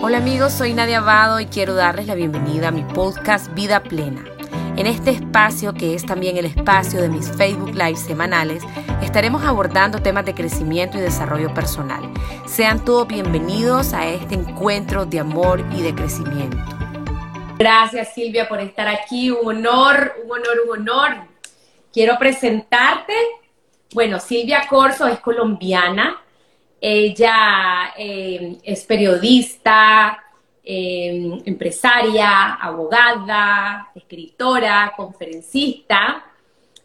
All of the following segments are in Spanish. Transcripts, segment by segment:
Hola amigos, soy Nadia Abado y quiero darles la bienvenida a mi podcast Vida Plena. En este espacio, que es también el espacio de mis Facebook Live semanales, estaremos abordando temas de crecimiento y desarrollo personal. Sean todos bienvenidos a este encuentro de amor y de crecimiento. Gracias Silvia por estar aquí, un honor, un honor, un honor. Quiero presentarte. Bueno, Silvia Corso es colombiana, ella eh, es periodista, eh, empresaria, abogada, escritora, conferencista,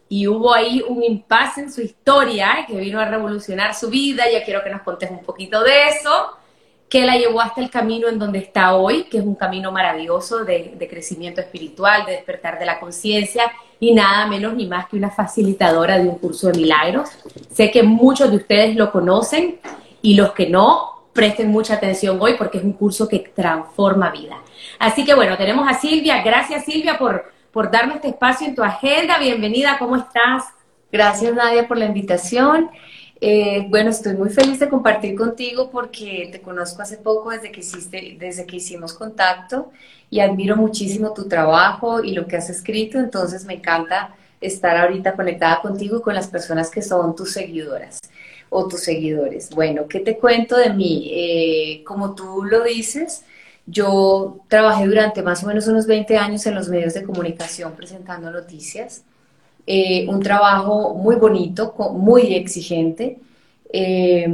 y hubo ahí un impasse en su historia que vino a revolucionar su vida. Ya quiero que nos contes un poquito de eso, que la llevó hasta el camino en donde está hoy, que es un camino maravilloso de crecimiento espiritual, de despertar de la conciencia y nada menos ni más que una facilitadora de un curso de milagros. Sé que muchos de ustedes lo conocen y los que no, presten mucha atención hoy porque es un curso que transforma vida. Así que bueno, tenemos a Silvia. Gracias Silvia por, por darme este espacio en tu agenda. Bienvenida, ¿cómo estás? Gracias Nadia por la invitación. Eh, bueno, estoy muy feliz de compartir contigo porque te conozco hace poco desde que, hiciste, desde que hicimos contacto y admiro muchísimo tu trabajo y lo que has escrito, entonces me encanta estar ahorita conectada contigo y con las personas que son tus seguidoras o tus seguidores. Bueno, ¿qué te cuento de mí? Eh, como tú lo dices, yo trabajé durante más o menos unos 20 años en los medios de comunicación presentando noticias. Eh, un trabajo muy bonito, muy exigente, eh,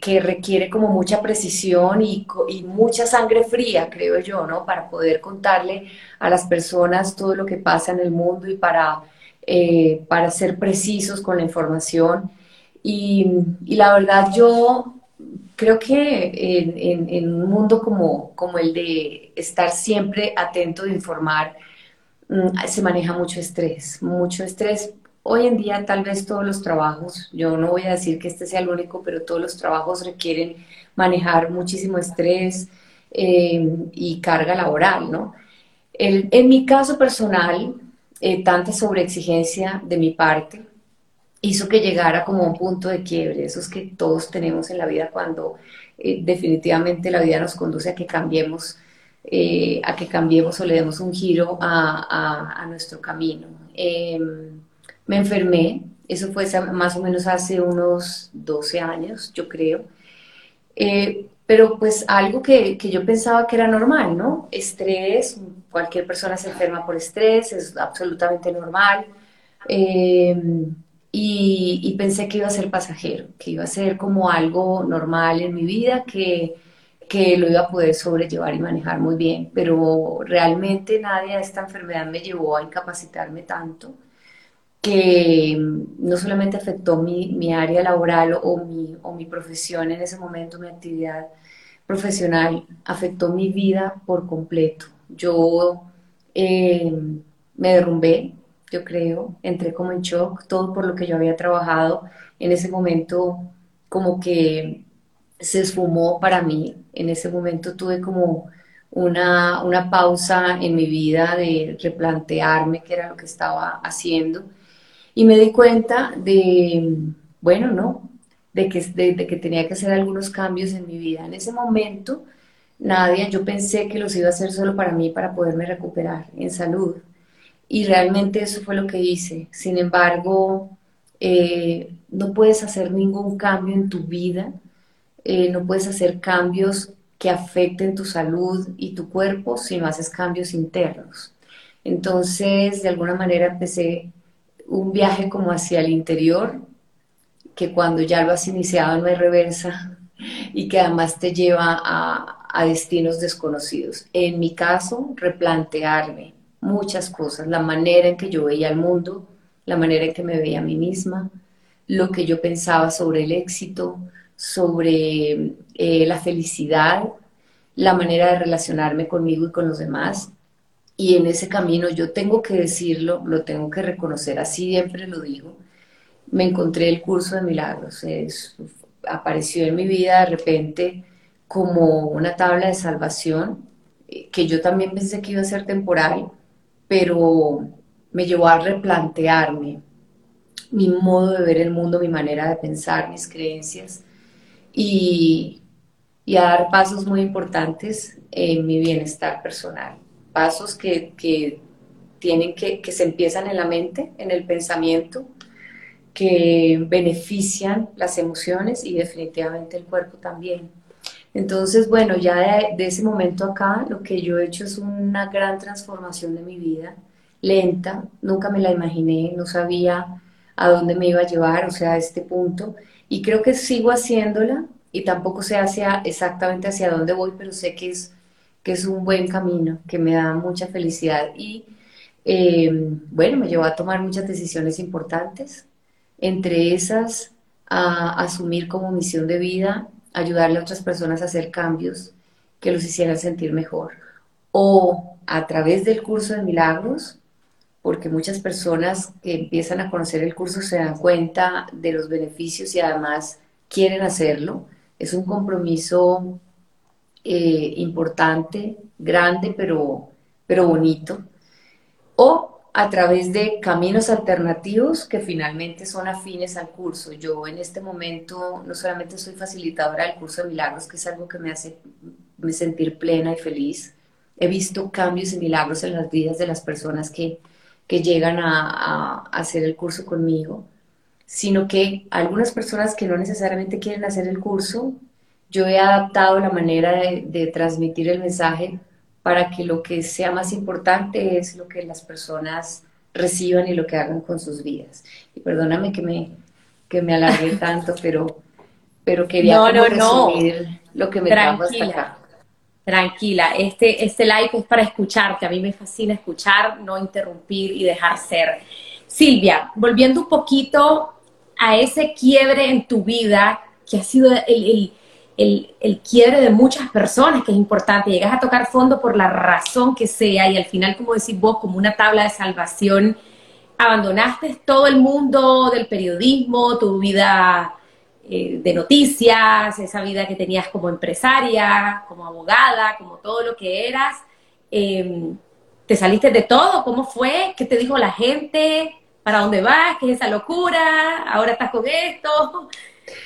que requiere como mucha precisión y, mucha sangre fría, creo yo, ¿no? Para poder contarle a las personas todo lo que pasa en el mundo y para, para ser precisos con la información. Y, la verdad yo creo que en, un mundo como, como, el de estar siempre atento de informar, se maneja mucho estrés, mucho estrés. Hoy en día tal vez todos los trabajos, yo no voy a decir que este sea el único, pero todos los trabajos requieren manejar muchísimo estrés eh, y carga laboral, ¿no? en mi caso personal, eh, tanta sobreexigencia de mi parte, hizo que llegara como un punto de quiebre, esos que todos tenemos en la vida cuando eh, definitivamente la vida nos conduce a que cambiemos, eh, a que cambiemos o le demos un giro a, nuestro camino. Em, me enfermé, eso fue más o menos hace unos 12 años, yo creo. Eh, pero pues algo que, que, yo pensaba que era normal, ¿no? Estrés, cualquier persona se enferma por estrés, es absolutamente normal. Eh, y, pensé que iba a ser pasajero, que iba a ser como algo normal en mi vida, que, que lo iba a poder sobrellevar y manejar muy bien, pero realmente nadie de esta enfermedad me llevó a incapacitarme tanto que no solamente afectó mi, mi área laboral o mi, o mi profesión en ese momento, mi actividad profesional, afectó mi vida por completo. Yo eh, me derrumbé, yo creo, entré como en shock, todo por lo que yo había trabajado en ese momento como que se esfumó para mí, en ese momento tuve como una, una pausa en mi vida de replantearme qué era lo que estaba haciendo y me di cuenta de, bueno, no, de que, de, que tenía que hacer algunos cambios en mi vida. En ese momento, nadie, yo pensé que los iba a hacer solo para mí, para poderme recuperar en salud y realmente eso fue lo que hice. Sin embargo, eh, no puedes hacer ningún cambio en tu vida, eh, no puedes hacer cambios que afecten tu salud y tu cuerpo si no haces cambios internos. Entonces, de alguna manera empecé un viaje como hacia el interior, que cuando ya lo has iniciado no hay reversa y que además te lleva a, a destinos desconocidos. En mi caso, replantearme, muchas cosas, la manera en que yo veía el mundo, la manera en que me veía a mí misma, lo que yo pensaba sobre el éxito, sobre eh, la felicidad, la manera de relacionarme conmigo y con los demás. Y en ese camino yo tengo que decirlo, lo tengo que reconocer, así siempre lo digo, me encontré el curso de milagros, apareció en mi vida de repente como una tabla de salvación, eh, que yo también pensé que iba a ser temporal, pero me llevó a replantearme mi modo de ver el mundo, mi manera de pensar, mis creencias. Y, a dar pasos muy importantes en mi bienestar personal. Pasos que, que tienen que, que se empiezan en la mente, en el pensamiento, que benefician las emociones y definitivamente el cuerpo también. Entonces, bueno, ya de, ese momento acá, lo que yo he hecho es una gran transformación de mi vida, lenta, nunca me la imaginé, no sabía a dónde me iba a llevar, o sea, a este punto, y creo que sigo haciéndola y tampoco sé hacia, exactamente hacia dónde voy, pero sé que es, que es un buen camino, que me da mucha felicidad y, eh, bueno, me llevó a tomar muchas decisiones importantes, entre esas, a asumir como misión de vida ayudarle a otras personas a hacer cambios que los hicieran sentir mejor. O a través del curso de milagros, porque muchas personas que empiezan a conocer el curso se dan cuenta de los beneficios y además quieren hacerlo. Es un compromiso eh, importante, grande, pero, pero bonito. O a través de caminos alternativos que finalmente son afines al curso. Yo en este momento no solamente soy facilitadora del curso de milagros, que es algo que me hace me sentir plena y feliz, he visto cambios y milagros en las vidas de las personas que, que llegan a, a, hacer el curso conmigo, sino que algunas personas que no necesariamente quieren hacer el curso, yo he adaptado la manera de, de transmitir el mensaje para que lo que sea más importante es lo que las personas reciban y lo que hagan con sus vidas. Y perdóname que me, que me alargué tanto, pero, pero quería no, no, resumir no. lo que me trajo hasta acá. Tranquila, este, este live es para escucharte. A mí me fascina escuchar, no interrumpir y dejar ser. Silvia, volviendo un poquito a ese quiebre en tu vida que ha sido el, el el, el, quiebre de muchas personas, que es importante. Llegas a tocar fondo por la razón que sea y al final, como decís vos, como una tabla de salvación, abandonaste todo el mundo del periodismo, tu vida eh, de noticias, esa vida que tenías como empresaria, como abogada, como todo lo que eras. Em, ¿Te saliste de todo? ¿Cómo fue? ¿Qué te dijo la gente? ¿Para dónde vas? ¿Qué es esa locura? ¿Ahora estás con esto?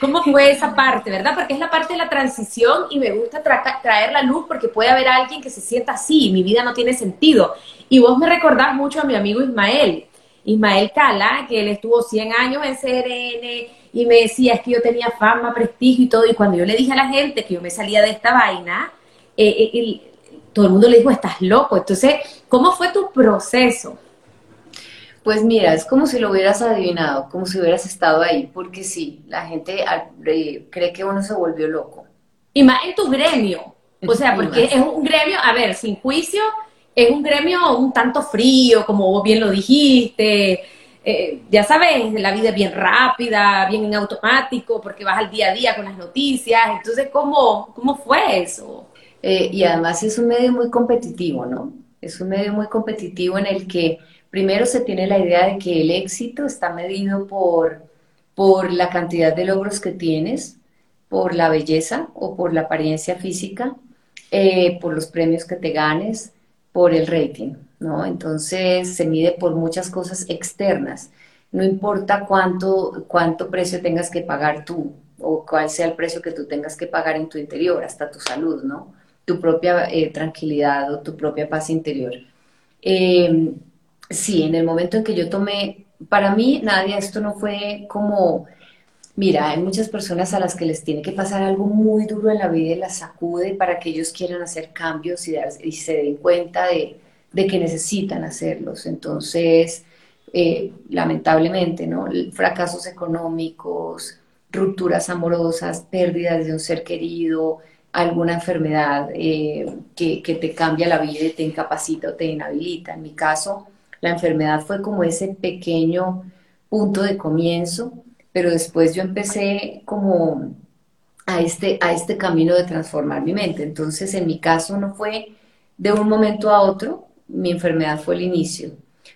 ¿Cómo fue esa parte, verdad? Porque es la parte de la transición y me gusta traer la luz porque puede haber alguien que se sienta así, mi vida no tiene sentido. Y vos me recordás mucho a mi amigo Ismael, Ismael Cala, que él estuvo 100 años en CRN y me decía, es que yo tenía fama, prestigio y todo, y cuando yo le dije a la gente que yo me salía de esta vaina, eh, eh, todo el mundo le dijo, estás loco. Entonces, ¿cómo fue tu proceso? Pues mira, es como si lo hubieras adivinado, como si hubieras estado ahí, porque sí, la gente cree que uno se volvió loco. Y más en tu gremio, o sea, porque es un gremio, a ver, sin juicio, es un gremio un tanto frío, como vos bien lo dijiste, eh, ya sabes, la vida es bien rápida, bien en porque vas al día a día con las noticias, entonces, ¿cómo, cómo fue eso? Eh, y además es un medio muy competitivo, ¿no? Es un medio muy competitivo en el que Primero se tiene la idea de que el éxito está medido por, por la cantidad de logros que tienes, por la belleza o por la apariencia física, eh, por los premios que te ganes, por el rating, ¿no? Entonces se mide por muchas cosas externas. No importa cuánto, cuánto precio tengas que pagar tú o cuál sea el precio que tú tengas que pagar en tu interior, hasta tu salud, ¿no? Tu propia eh, tranquilidad o tu propia paz interior. Eh, Sí, en el momento en que yo tomé, para mí, Nadia, esto no fue como, mira, hay muchas personas a las que les tiene que pasar algo muy duro en la vida y las sacude para que ellos quieran hacer cambios y, y se den cuenta de, que necesitan hacerlos. Entonces, eh, lamentablemente, ¿no? Fracasos económicos, rupturas amorosas, pérdidas de un ser querido, alguna enfermedad eh, que, que te cambia la vida y te incapacita o te inhabilita. En mi caso, la enfermedad fue como ese pequeño punto de comienzo, pero después yo empecé como a este, a este camino de transformar mi mente. Entonces, en mi caso no fue de un momento a otro, mi enfermedad fue el inicio,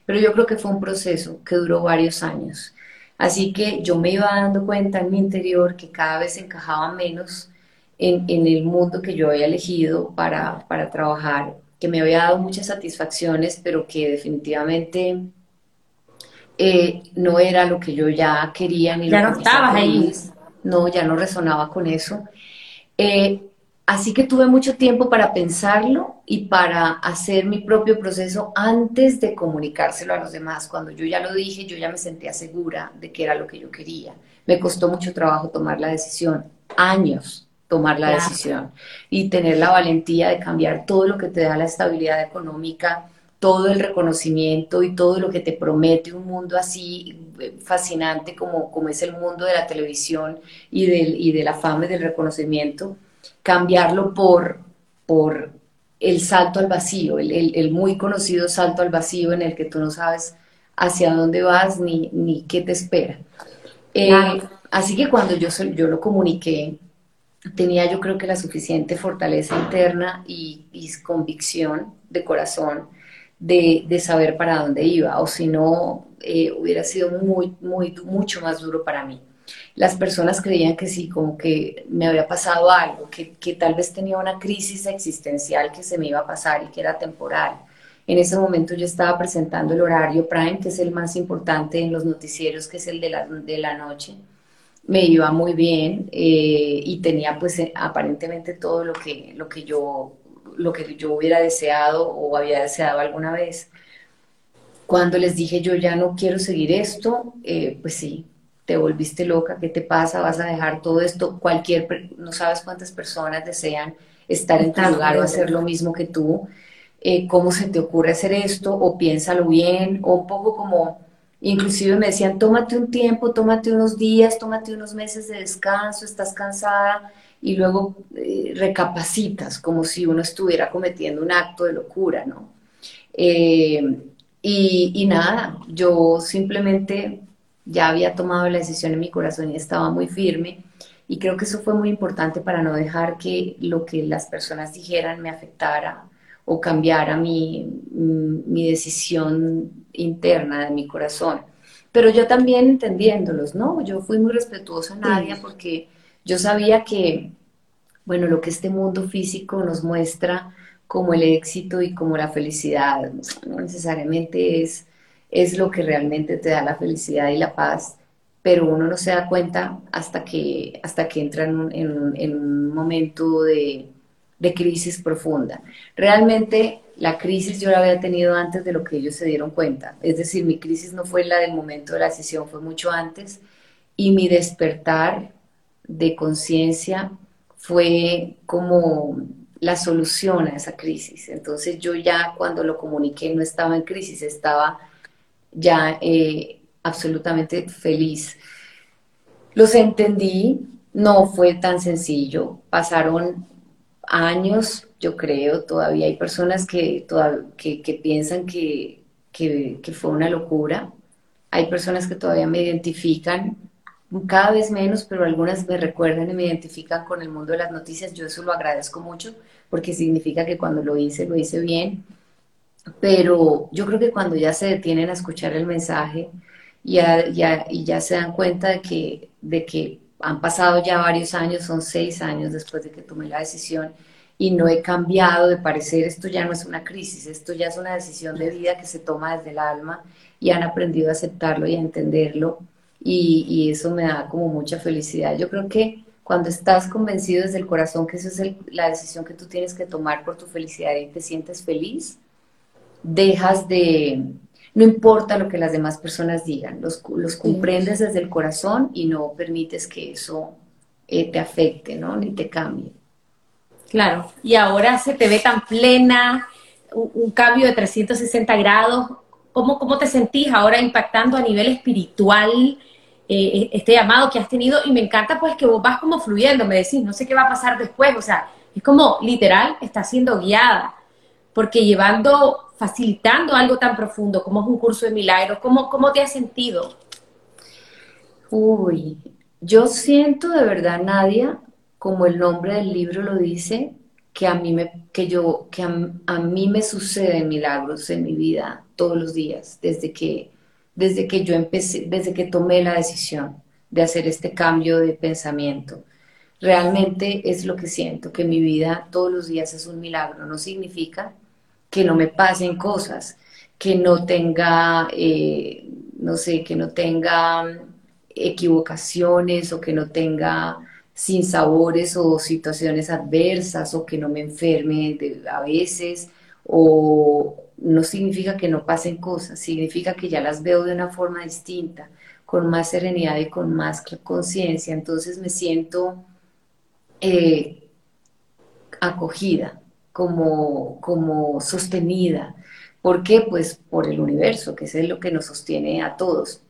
pero yo creo que fue un proceso que duró varios años. Así que yo me iba dando cuenta en mi interior que cada vez encajaba menos en, en el mundo que yo había elegido para, para trabajar que me había dado muchas satisfacciones, pero que definitivamente eh, no era lo que yo ya quería ni ya no estabas ahí. No, ya no resonaba con eso. Eh, Así que tuve mucho tiempo para pensarlo y para hacer mi propio proceso antes de comunicárselo a los demás. Cuando yo ya lo dije, yo ya me sentía segura de que era lo que yo quería. Me costó mucho trabajo tomar la decisión, años tomar la decisión y tener la valentía de cambiar todo lo que te da la estabilidad económica, todo el reconocimiento y todo lo que te promete un mundo así eh, fascinante como, como es el mundo de la televisión y, del, y de la fama y del reconocimiento cambiarlo por, por el salto al vacío, el, muy conocido salto al vacío en el que tú no sabes hacia dónde vas ni, ni qué te espera. Eh, así que cuando yo, yo lo comuniqué, tenía yo creo que la suficiente fortaleza interna y, convicción de corazón de, de, saber para dónde iba, o si no, eh, hubiera sido muy, muy, mucho más duro para mí las personas creían que sí, como que me había pasado algo, que, que, tal vez tenía una crisis existencial que se me iba a pasar y que era temporal. En ese momento yo estaba presentando el horario prime, que es el más importante en los noticieros, que es el de la, de la noche. Me iba muy bien eh, y tenía pues eh, aparentemente todo lo que, lo, que yo, lo que yo hubiera deseado o había deseado alguna vez. Cuando les dije yo ya no quiero seguir esto, eh, pues sí, te volviste loca, ¿qué te pasa? ¿Vas a dejar todo esto? Cualquier, no sabes cuántas personas desean estar en tu lugar o hacer lo mismo que tú. Eh, ¿Cómo se te ocurre hacer esto? O piénsalo bien, o un poco como, inclusive me decían, tómate un tiempo, tómate unos días, tómate unos meses de descanso, estás cansada, y luego eh, recapacitas, como si uno estuviera cometiendo un acto de locura, ¿no? Eh, y, y nada, yo simplemente ya había tomado la decisión en mi corazón y estaba muy firme. Y creo que eso fue muy importante para no dejar que lo que las personas dijeran me afectara o cambiara mi, mi decisión interna de mi corazón. Pero yo también entendiéndolos, ¿no? Yo fui muy respetuosa, Nadia, porque yo sabía que, bueno, lo que este mundo físico nos muestra como el éxito y como la felicidad, no necesariamente es es lo que realmente te da la felicidad y la paz, pero uno no se da cuenta hasta que, hasta que entra en un, momento de, crisis profunda. Realmente la crisis yo la había tenido antes de lo que ellos se dieron cuenta, es decir, mi crisis no fue la del momento de la decisión, fue mucho antes, y mi despertar de conciencia fue como la solución a esa crisis. Entonces yo ya cuando lo comuniqué no estaba en crisis, estaba ya eh, absolutamente feliz. Los entendí, no fue tan sencillo, pasaron años, yo creo, todavía hay personas que, que, piensan que, que, fue una locura, hay personas que todavía me identifican, cada vez menos, pero algunas me recuerdan y me identifican con el mundo de las noticias, yo eso lo agradezco mucho porque significa que cuando lo hice, lo hice bien pero yo creo que cuando ya se detienen a escuchar el mensaje ya, ya, y ya se dan cuenta de que, de que han pasado ya varios años, son seis años después de que tomé la decisión y no he cambiado de parecer, esto ya no es una crisis, esto ya es una decisión de vida que se toma desde el alma y han aprendido a aceptarlo y a entenderlo y, y eso me da como mucha felicidad. Yo creo que cuando estás convencido desde el corazón que esa es la decisión que tú tienes que tomar por tu felicidad y te sientes feliz, dejas de, no importa lo que las demás personas digan, los, los comprendes desde el corazón y no permites que eso eh, te afecte, ¿no? Ni te cambie. Claro, y ahora se te ve tan plena, un, cambio de 360 grados. ¿Cómo, ¿Cómo te sentís ahora impactando a nivel espiritual eh, este llamado que has tenido? Y me encanta pues que vos vas como fluyendo, me decís, no sé qué va a pasar después, o sea, es como literal, está siendo guiada, porque llevando facilitando algo tan profundo como es un curso de milagros? ¿Cómo, cómo te has sentido? Uy, yo siento de verdad, Nadia, como el nombre del libro lo dice, que a mí me, que yo, que a, mí me suceden milagros en mi vida todos los días, desde que, desde que yo empecé, desde que tomé la decisión de hacer este cambio de pensamiento. Realmente es lo que siento, que mi vida todos los días es un milagro. No significa que no me pasen cosas, que no tenga, eh, no sé, que no tenga equivocaciones o que no tenga sin sabores o situaciones adversas o que no me enferme a veces o no significa que no pasen cosas, significa que ya las veo de una forma distinta, con más serenidad y con más conciencia. Entonces me siento eh, acogida, como, como sostenida. ¿Por qué? Pues por el universo, que es lo que nos sostiene a todos.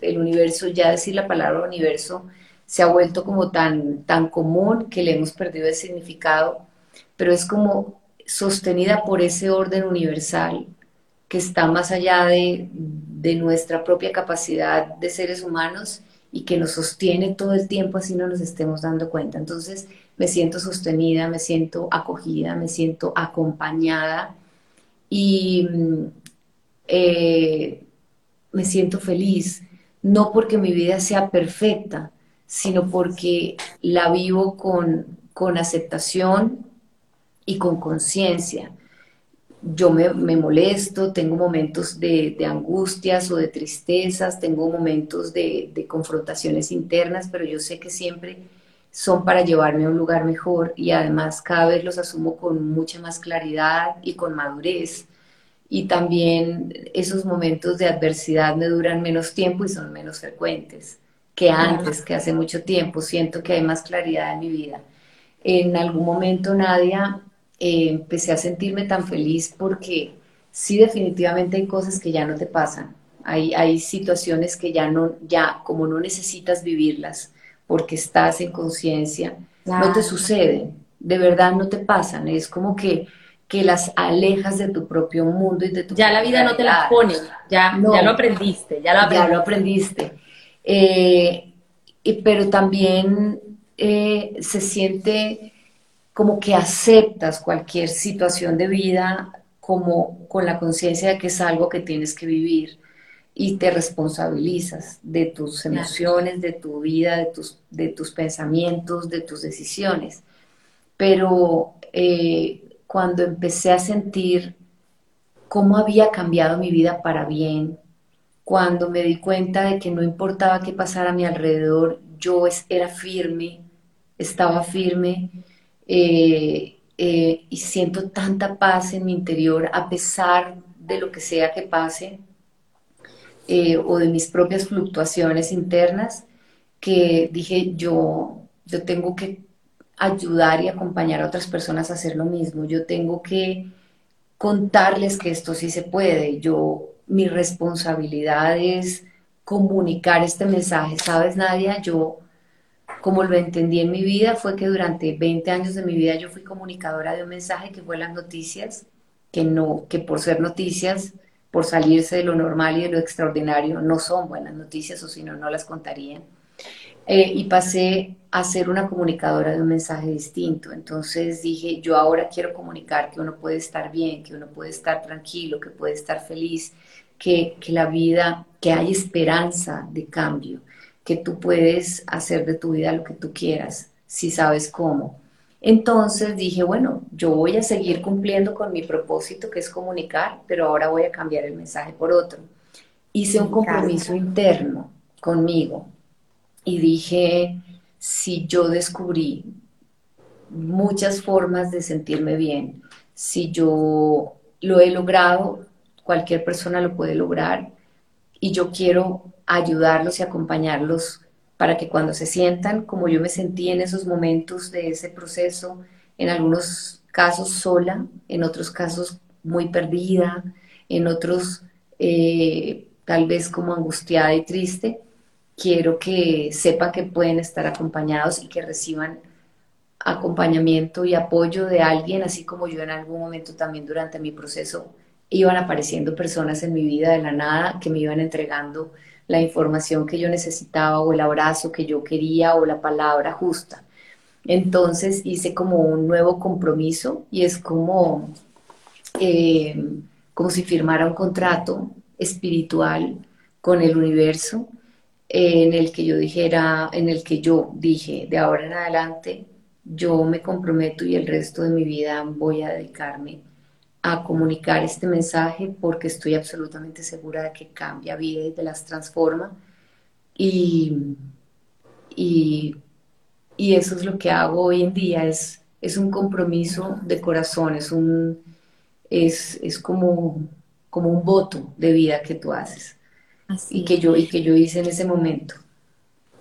El universo, ya decir la palabra universo, se ha vuelto como tan, tan común que le hemos perdido el significado, pero es como sostenida por ese orden universal que está más allá de, nuestra propia capacidad de seres humanos y que nos sostiene todo el tiempo así no nos estemos dando cuenta. Entonces me siento sostenida, me siento acogida, me siento acompañada y eh, me siento feliz, no porque mi vida sea perfecta, sino porque la vivo con, con aceptación, y con conciencia. Yo me, molesto, tengo momentos de, angustias o de tristezas, tengo momentos de, confrontaciones internas, pero yo sé que siempre son para llevarme a un lugar mejor y además cada vez los asumo con mucha más claridad y con madurez. Y también esos momentos de adversidad me duran menos tiempo y son menos frecuentes que antes, que hace mucho tiempo. Siento que hay más claridad en mi vida. En algún momento, Nadia, eh, empecé a sentirme tan feliz porque sí definitivamente hay cosas que ya no te pasan. Hay, hay situaciones que ya no, ya como no necesitas vivirlas porque estás en conciencia, no te suceden, de verdad no te pasan. Es como que, que las alejas de tu propio mundo y de tu Ya la vida no te las pone, ya, ya lo aprendiste, ya lo aprendiste. Ya lo aprendiste. Eh, pero también eh, se siente como que aceptas cualquier situación de vida como con la conciencia de que es algo que tienes que vivir y te responsabilizas de tus emociones, de tu vida, de tus, de tus pensamientos, de tus decisiones. Pero eh, cuando empecé a sentir cómo había cambiado mi vida para bien, cuando me di cuenta de que no importaba qué pasara a mi alrededor, yo era firme, estaba firme eh, eh, y siento tanta paz en mi interior a pesar de lo que sea que pase eh, o de mis propias fluctuaciones internas que dije yo, yo tengo que ayudar y acompañar a otras personas a hacer lo mismo, yo tengo que contarles que esto sí se puede, yo mi responsabilidad es comunicar este mensaje, ¿sabes Nadia? Yo como lo entendí en mi vida fue que durante 20 años de mi vida yo fui comunicadora de un mensaje que fue las noticias, que no, que por ser noticias, por salirse de lo normal y de lo extraordinario, no son buenas noticias o si no, no las contarían. Eh, y pasé a ser una comunicadora de un mensaje distinto. Entonces dije, yo ahora quiero comunicar que uno puede estar bien, que uno puede estar tranquilo, que puede estar feliz, que, que la vida, que hay esperanza de cambio que tú puedes hacer de tu vida lo que tú quieras, si sabes cómo. Entonces dije, bueno, yo voy a seguir cumpliendo con mi propósito, que es comunicar, pero ahora voy a cambiar el mensaje por otro. Hice un compromiso interno conmigo y dije, si yo descubrí muchas formas de sentirme bien, si yo lo he logrado, cualquier persona lo puede lograr y yo quiero ayudarlos y acompañarlos para que cuando se sientan como yo me sentí en esos momentos de ese proceso, en algunos casos sola, en otros casos muy perdida, en otros eh, tal vez como angustiada y triste, quiero que sepan que pueden estar acompañados y que reciban acompañamiento y apoyo de alguien, así como yo en algún momento también durante mi proceso iban apareciendo personas en mi vida de la nada que me iban entregando la información que yo necesitaba o el abrazo que yo quería o la palabra justa. Entonces hice como un nuevo compromiso y es como, eh, como si firmara un contrato espiritual con el universo eh, en el que yo dijera, en el que yo dije, de ahora en adelante yo me comprometo y el resto de mi vida voy a dedicarme a comunicar este mensaje porque estoy absolutamente segura de que cambia vidas y te las transforma. Y, y y eso es lo que hago hoy en día, es, es un compromiso de corazón, es, un, es, es como, como un voto de vida que tú haces y, que yo, y que yo hice en ese momento.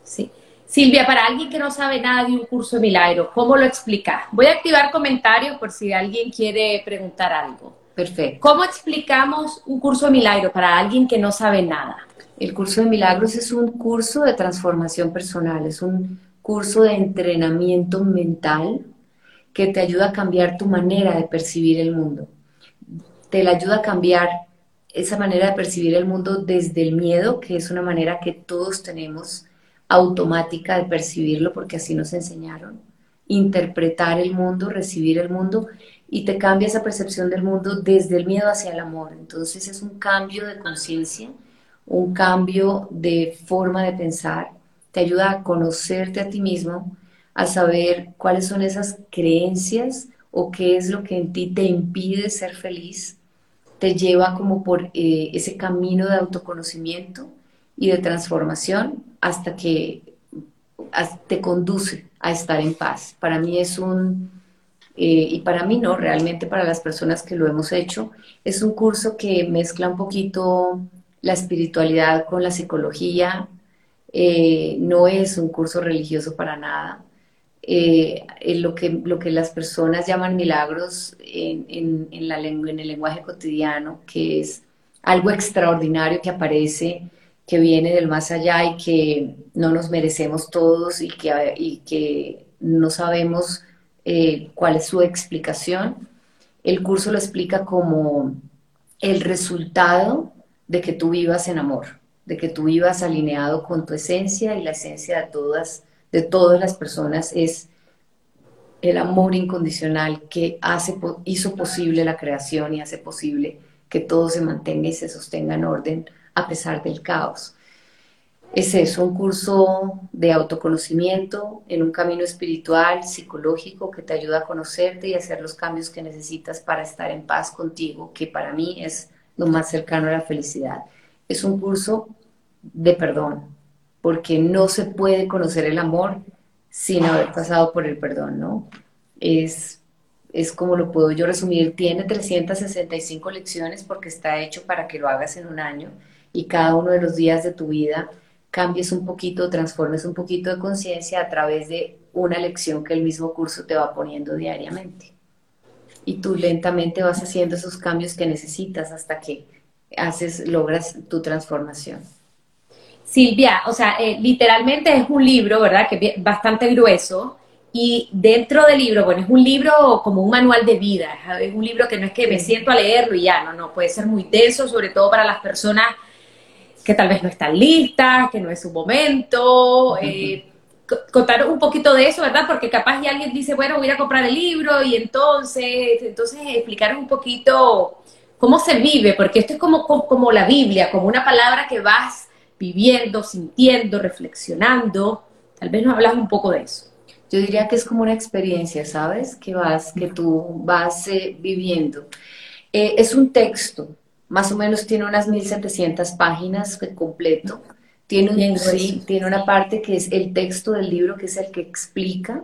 Sí. Silvia, para alguien que no sabe nada de un curso de milagro, ¿cómo lo explicas? Voy a activar comentarios por si alguien quiere preguntar algo. Perfecto. ¿Cómo explicamos un curso de milagro para alguien que no sabe nada? El curso de milagros es un curso de transformación personal, es un curso de entrenamiento mental que te ayuda a cambiar tu manera de percibir el mundo. Te ayuda a cambiar esa manera de percibir el mundo desde el miedo, que es una manera que todos tenemos automática de percibirlo, porque así nos enseñaron, interpretar el mundo, recibir el mundo, y te cambia esa percepción del mundo desde el miedo hacia el amor. Entonces es un cambio de conciencia, un cambio de forma de pensar, te ayuda a conocerte a ti mismo, a saber cuáles son esas creencias o qué es lo que en ti te impide ser feliz, te lleva como por eh, ese camino de autoconocimiento y de transformación hasta que te conduce a estar en paz. Para mí es un, eh, y para mí no, realmente para las personas que lo hemos hecho, es un curso que mezcla un poquito la espiritualidad con la psicología, eh, no es un curso religioso para nada. Eh, lo, que, lo que las personas llaman milagros en, en, la lengua, en el lenguaje cotidiano, que es algo extraordinario que aparece que viene del más allá y que no nos merecemos todos y que, y que no sabemos eh, cuál es su explicación. El curso lo explica como el resultado de que tú vivas en amor, de que tú vivas alineado con tu esencia y la esencia de todas, de todas las personas es el amor incondicional que hace, hizo posible la creación y hace posible que todo se mantenga y se sostenga en orden a pesar del caos. Es eso, un curso de autoconocimiento en un camino espiritual, psicológico, que te ayuda a conocerte y hacer los cambios que necesitas para estar en paz contigo, que para mí es lo más cercano a la felicidad. Es un curso de perdón, porque no se puede conocer el amor sin haber pasado por el perdón, ¿no? Es, es como lo puedo yo resumir, tiene 365 lecciones porque está hecho para que lo hagas en un año y cada uno de los días de tu vida cambies un poquito, transformes un poquito de conciencia a través de una lección que el mismo curso te va poniendo diariamente. Y tú lentamente vas haciendo esos cambios que necesitas hasta que haces, logras tu transformación. Silvia, o sea, eh, literalmente es un libro, ¿verdad? Que es bastante grueso. Y dentro del libro, bueno, es un libro como un manual de vida, es un libro que no es que me siento a leerlo y ya, no, no, puede ser muy denso, sobre todo para las personas que tal vez no están listas, que no es su momento. Eh, contar un poquito de eso, ¿verdad? Porque capaz ya alguien dice, bueno, voy a comprar el libro y entonces, entonces explicar un poquito cómo se vive, porque esto es como, como, la Biblia, como una palabra que vas viviendo, sintiendo, reflexionando. Tal vez nos hablas un poco de eso. Yo diría que es como una experiencia, ¿sabes? Que vas, que tú vas eh, viviendo. Eh, es un texto, más o menos tiene unas 1700 páginas completo. Tiene, sí, tiene una parte que es el texto del libro, que es el que explica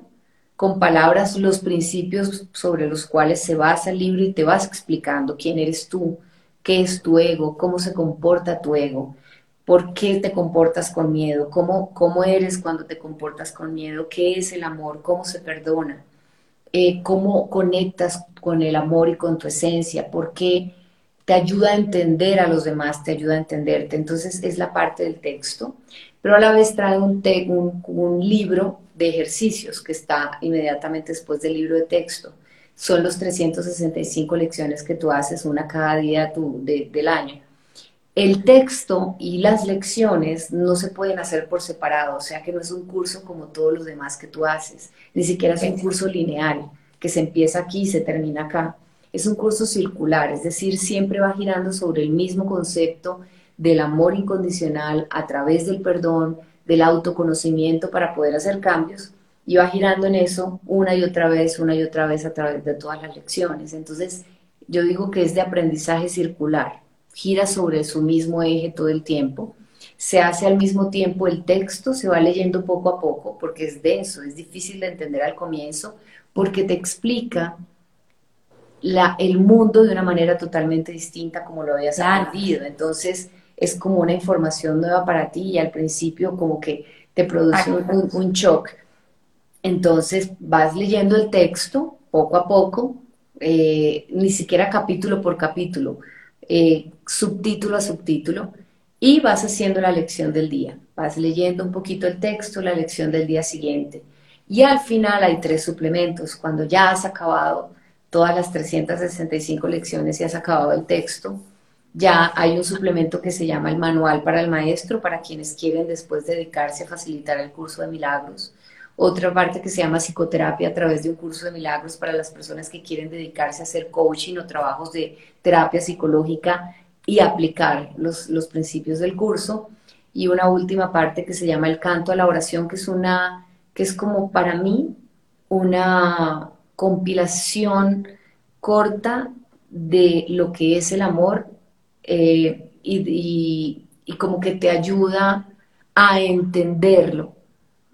con palabras los principios sobre los cuales se basa el libro y te vas explicando quién eres tú, qué es tu ego, cómo se comporta tu ego, por qué te comportas con miedo, cómo, cómo eres cuando te comportas con miedo, qué es el amor, cómo se perdona, eh, cómo conectas con el amor y con tu esencia, por qué te ayuda a entender a los demás, te ayuda a entenderte. Entonces es la parte del texto, pero a la vez trae un, un, libro de ejercicios que está inmediatamente después del libro de texto. Son los 365 lecciones que tú haces, una cada día tu, del año. El texto y las lecciones no se pueden hacer por separado, o sea que no es un curso como todos los demás que tú haces, ni siquiera es un curso lineal que se empieza aquí y se termina acá es un curso circular, es decir, siempre va girando sobre el mismo concepto del amor incondicional a través del perdón, del autoconocimiento para poder hacer cambios y va girando en eso una y otra vez, una y otra vez a través de todas las lecciones. Entonces, yo digo que es de aprendizaje circular, gira sobre su mismo eje todo el tiempo. se hace al mismo tiempo el texto, se va leyendo poco a poco, porque es denso, es difícil de entender al comienzo, porque te explica la, el mundo de una manera totalmente distinta como lo habías aprendido. Entonces es como una información nueva para ti y al principio como que te produce un, shock. Entonces vas leyendo el texto poco a poco, eh, ni siquiera capítulo por capítulo, eh, subtítulo a subtítulo, y vas haciendo la lección del día. Vas leyendo un poquito el texto, la lección del día siguiente. Y al final hay tres suplementos. Cuando ya has acabado todas las 365 lecciones y has acabado el texto, ya hay un suplemento que se llama el Manual para el Maestro, para quienes quieren después dedicarse a facilitar el curso de milagros. Otra parte que se llama psicoterapia a través de un curso de milagros para las personas que quieren dedicarse a hacer coaching o trabajos de terapia psicológica y aplicar los, los principios del curso. Y una última parte que se llama el canto a la oración, que es una, que es como para mí una compilación corta de lo que es el amor eh, y, como que te ayuda a entenderlo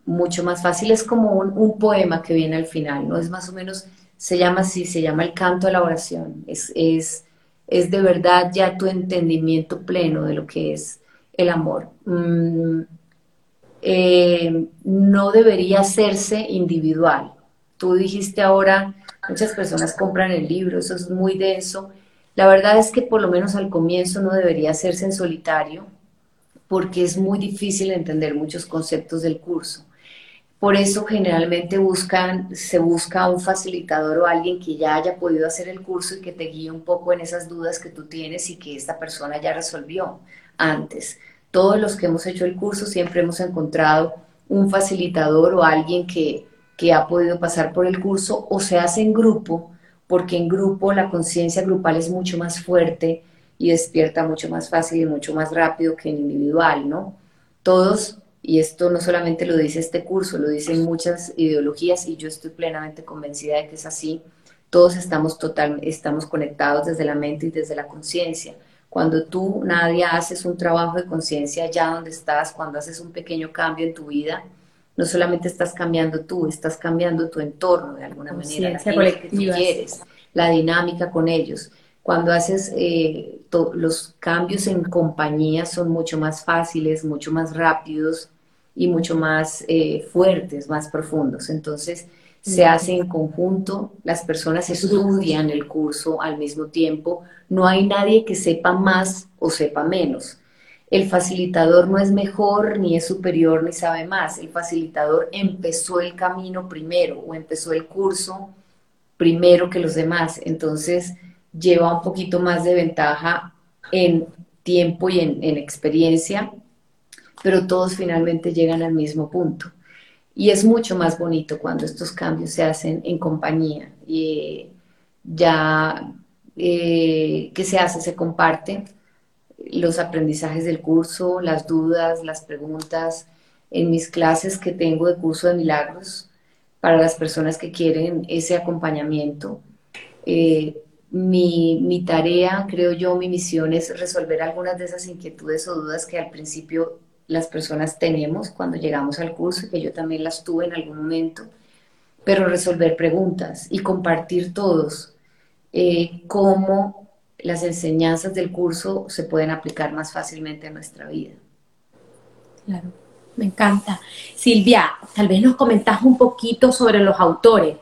mucho más fácil. Es como un, un, poema que viene al final, ¿no? Es más o menos, se llama así, se llama el canto a la oración. Es, es es de verdad ya tu entendimiento pleno de lo que es el amor. Mm, eh, no debería hacerse individual. Tú dijiste ahora, muchas personas compran el libro, eso es muy denso. La verdad es que por lo menos al comienzo no debería hacerse en solitario, porque es muy difícil entender muchos conceptos del curso. Por eso generalmente buscan, se busca un facilitador o alguien que ya haya podido hacer el curso y que te guíe un poco en esas dudas que tú tienes y que esta persona ya resolvió antes. Todos los que hemos hecho el curso siempre hemos encontrado un facilitador o alguien que, que ha podido pasar por el curso o se hace en grupo, porque en grupo la conciencia grupal es mucho más fuerte y despierta mucho más fácil y mucho más rápido que en individual, ¿no? Todos y esto no solamente lo dice este curso, lo dicen muchas ideologías y yo estoy plenamente convencida de que es así. Todos estamos, total, estamos conectados desde la mente y desde la conciencia. Cuando tú, Nadia, haces un trabajo de conciencia allá donde estás, cuando haces un pequeño cambio en tu vida, no solamente estás cambiando tú, estás cambiando tu entorno de alguna manera, la que tú quieres, la dinámica con ellos. Cuando haces eh, los cambios en compañía son mucho más fáciles, mucho más rápidos, y mucho más eh, fuertes, más profundos. Entonces, se hace en conjunto, las personas estudian el curso al mismo tiempo, no hay nadie que sepa más o sepa menos. El facilitador no es mejor, ni es superior, ni sabe más. El facilitador empezó el camino primero o empezó el curso primero que los demás. Entonces lleva un poquito más de ventaja en tiempo y en, en experiencia pero todos finalmente llegan al mismo punto. Y es mucho más bonito cuando estos cambios se hacen en compañía. Y ya eh, ¿qué se hace? Se comparte los aprendizajes del curso, las dudas, las preguntas. En mis clases que tengo de curso de milagros, para las personas que quieren ese acompañamiento. Eh, mi, mi, tarea, creo yo, mi misión es resolver algunas de esas inquietudes o dudas que al principio las personas tenemos cuando llegamos al curso, que yo también las tuve en algún momento, pero resolver preguntas y compartir todos eh, cómo las enseñanzas del curso se pueden aplicar más fácilmente en nuestra vida. Claro, me encanta. Silvia, tal vez nos comentás un poquito sobre los autores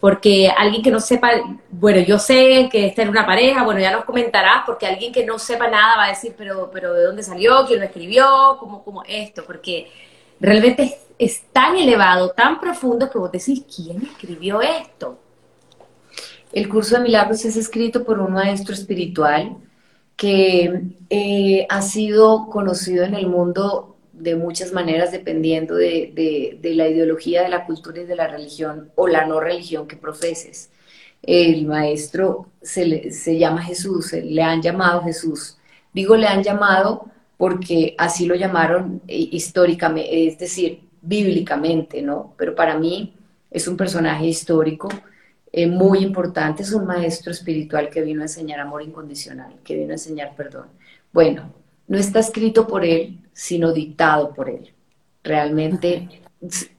porque alguien que no sepa, bueno, yo sé que está en una pareja, bueno, ya nos comentarás, porque alguien que no sepa nada va a decir, pero, pero ¿de dónde salió? ¿Quién lo escribió? ¿Cómo, cómo esto? Porque realmente es, tan elevado, tan profundo, que vos decís, ¿quién escribió esto? El curso de milagros es escrito por un maestro espiritual que eh, ha sido conocido en el mundo de muchas maneras dependiendo de, la ideología, de la cultura y de la religión o la no religión que profeses. El maestro se, se llama Jesús, le han llamado Jesús. Digo le han llamado porque así lo llamaron eh, históricamente, es decir, bíblicamente, ¿no? Pero para mí es un personaje histórico eh, muy importante, es un maestro espiritual que vino a enseñar amor incondicional, que vino a enseñar perdón. Bueno, no está escrito por él, sino dictado por él. Realmente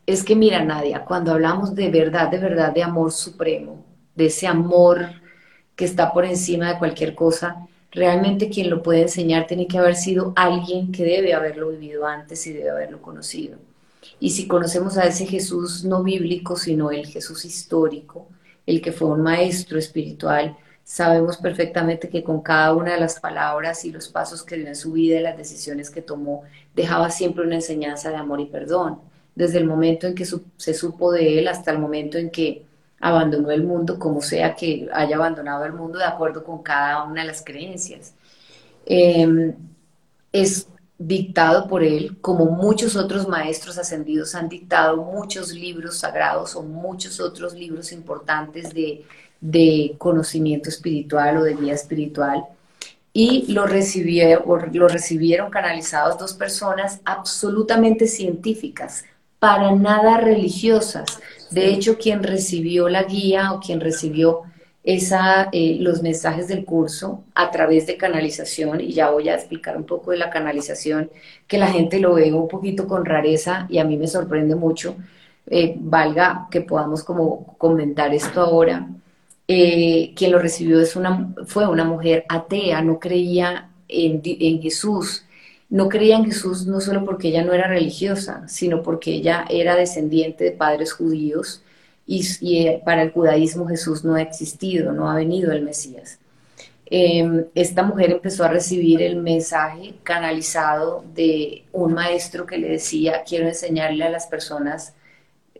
es que mira, Nadia, cuando hablamos de verdad, de verdad, de amor supremo, de ese amor que está por encima de cualquier cosa, realmente quien lo puede enseñar tiene que haber sido alguien que debe haberlo vivido antes y debe haberlo conocido. Y si conocemos a ese Jesús no bíblico, sino el Jesús histórico, el que fue un maestro espiritual, sabemos perfectamente que con cada una de las palabras y los pasos que dio en su vida y las decisiones que tomó, dejaba siempre una enseñanza de amor y perdón desde el momento en que se supo de él hasta el momento en que abandonó el mundo, como sea que haya abandonado el mundo de acuerdo con cada una de las creencias. Em, es dictado por él, como muchos otros maestros ascendidos han dictado muchos libros sagrados o muchos otros libros importantes de, de conocimiento espiritual o de guía espiritual. Y lo, recibieron, lo recibieron canalizados dos personas absolutamente científicas, para nada religiosas. De hecho, quien recibió la guía o quien recibió esa, eh, los mensajes del curso a través de canalización, y ya voy a explicar un poco de la canalización, que la gente lo ve un poquito con rareza y a mí me sorprende mucho, eh, valga que podamos como comentar esto ahora. Eh, quien lo recibió es una, fue una mujer atea, no creía en, en Jesús, no creía en Jesús no solo porque ella no era religiosa, sino porque ella era descendiente de padres judíos y, eh, para el judaísmo Jesús no ha existido, no ha venido el Mesías. Em, esta mujer empezó a recibir el mensaje canalizado de un maestro que le decía, quiero enseñarle a las personas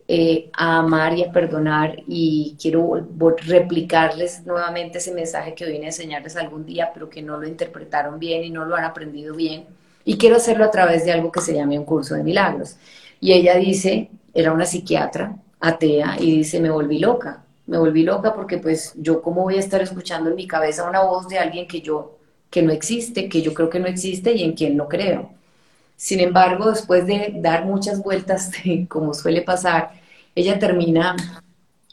eh, a amar y a perdonar y quiero replicarles nuevamente ese mensaje que vine a enseñarles algún día, pero que no lo interpretaron bien y no lo han aprendido bien y quiero hacerlo a través de algo que se llame un curso de milagros. Y ella dice, era una psiquiatra atea, y dice, me volví loca, me volví loca porque pues yo cómo voy a estar escuchando en mi cabeza una voz de alguien que yo, que no existe, que yo creo que no existe y en quien no creo. Sin embargo, después de dar muchas vueltas, como suele pasar, ella termina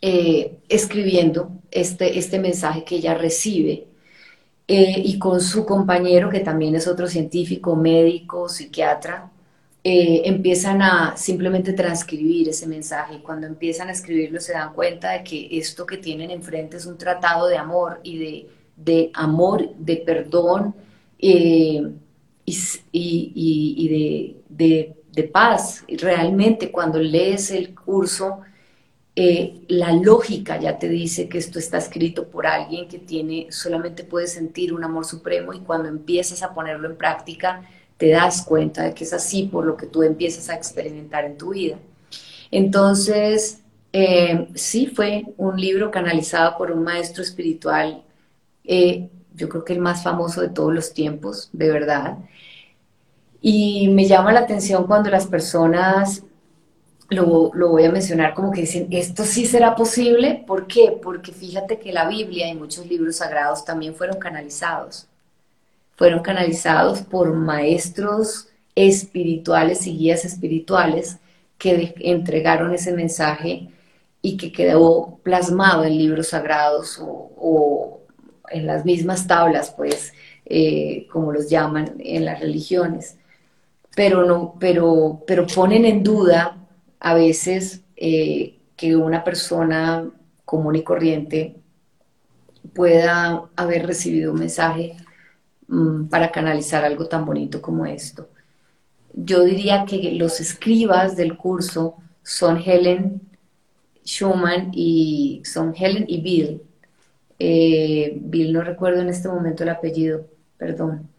eh, escribiendo este, este mensaje que ella recibe eh, y con su compañero, que también es otro científico, médico, psiquiatra, eh, empiezan a simplemente transcribir ese mensaje y cuando empiezan a escribirlo se dan cuenta de que esto que tienen enfrente es un tratado de amor y de, de amor, de perdón eh, y, y, y de, de, paz. Realmente cuando lees el curso eh, la lógica ya te dice que esto está escrito por alguien que tiene, solamente puede sentir un amor supremo y cuando empiezas a ponerlo en práctica te das cuenta de que es así por lo que tú empiezas a experimentar en tu vida. Entonces, eh, sí fue un libro canalizado por un maestro espiritual, eh, yo creo que el más famoso de todos los tiempos, de verdad. Y me llama la atención cuando las personas lo, voy a mencionar como que dicen, esto sí será posible. ¿Por qué? Porque fíjate que la Biblia y muchos libros sagrados también fueron canalizados. Fueron canalizados por maestros espirituales y guías espirituales que entregaron ese mensaje y que quedó plasmado en libros sagrados o, en las mismas tablas, pues, eh, como los llaman en las religiones. Pero, no, pero, pero ponen en duda a veces eh, que una persona común y corriente pueda haber recibido un mensaje mm, para canalizar algo tan bonito como esto. Yo diría que los escribas del curso son Helen Schumann y son Helen y Bill. Eh, Bill no recuerdo en este momento el apellido, perdón.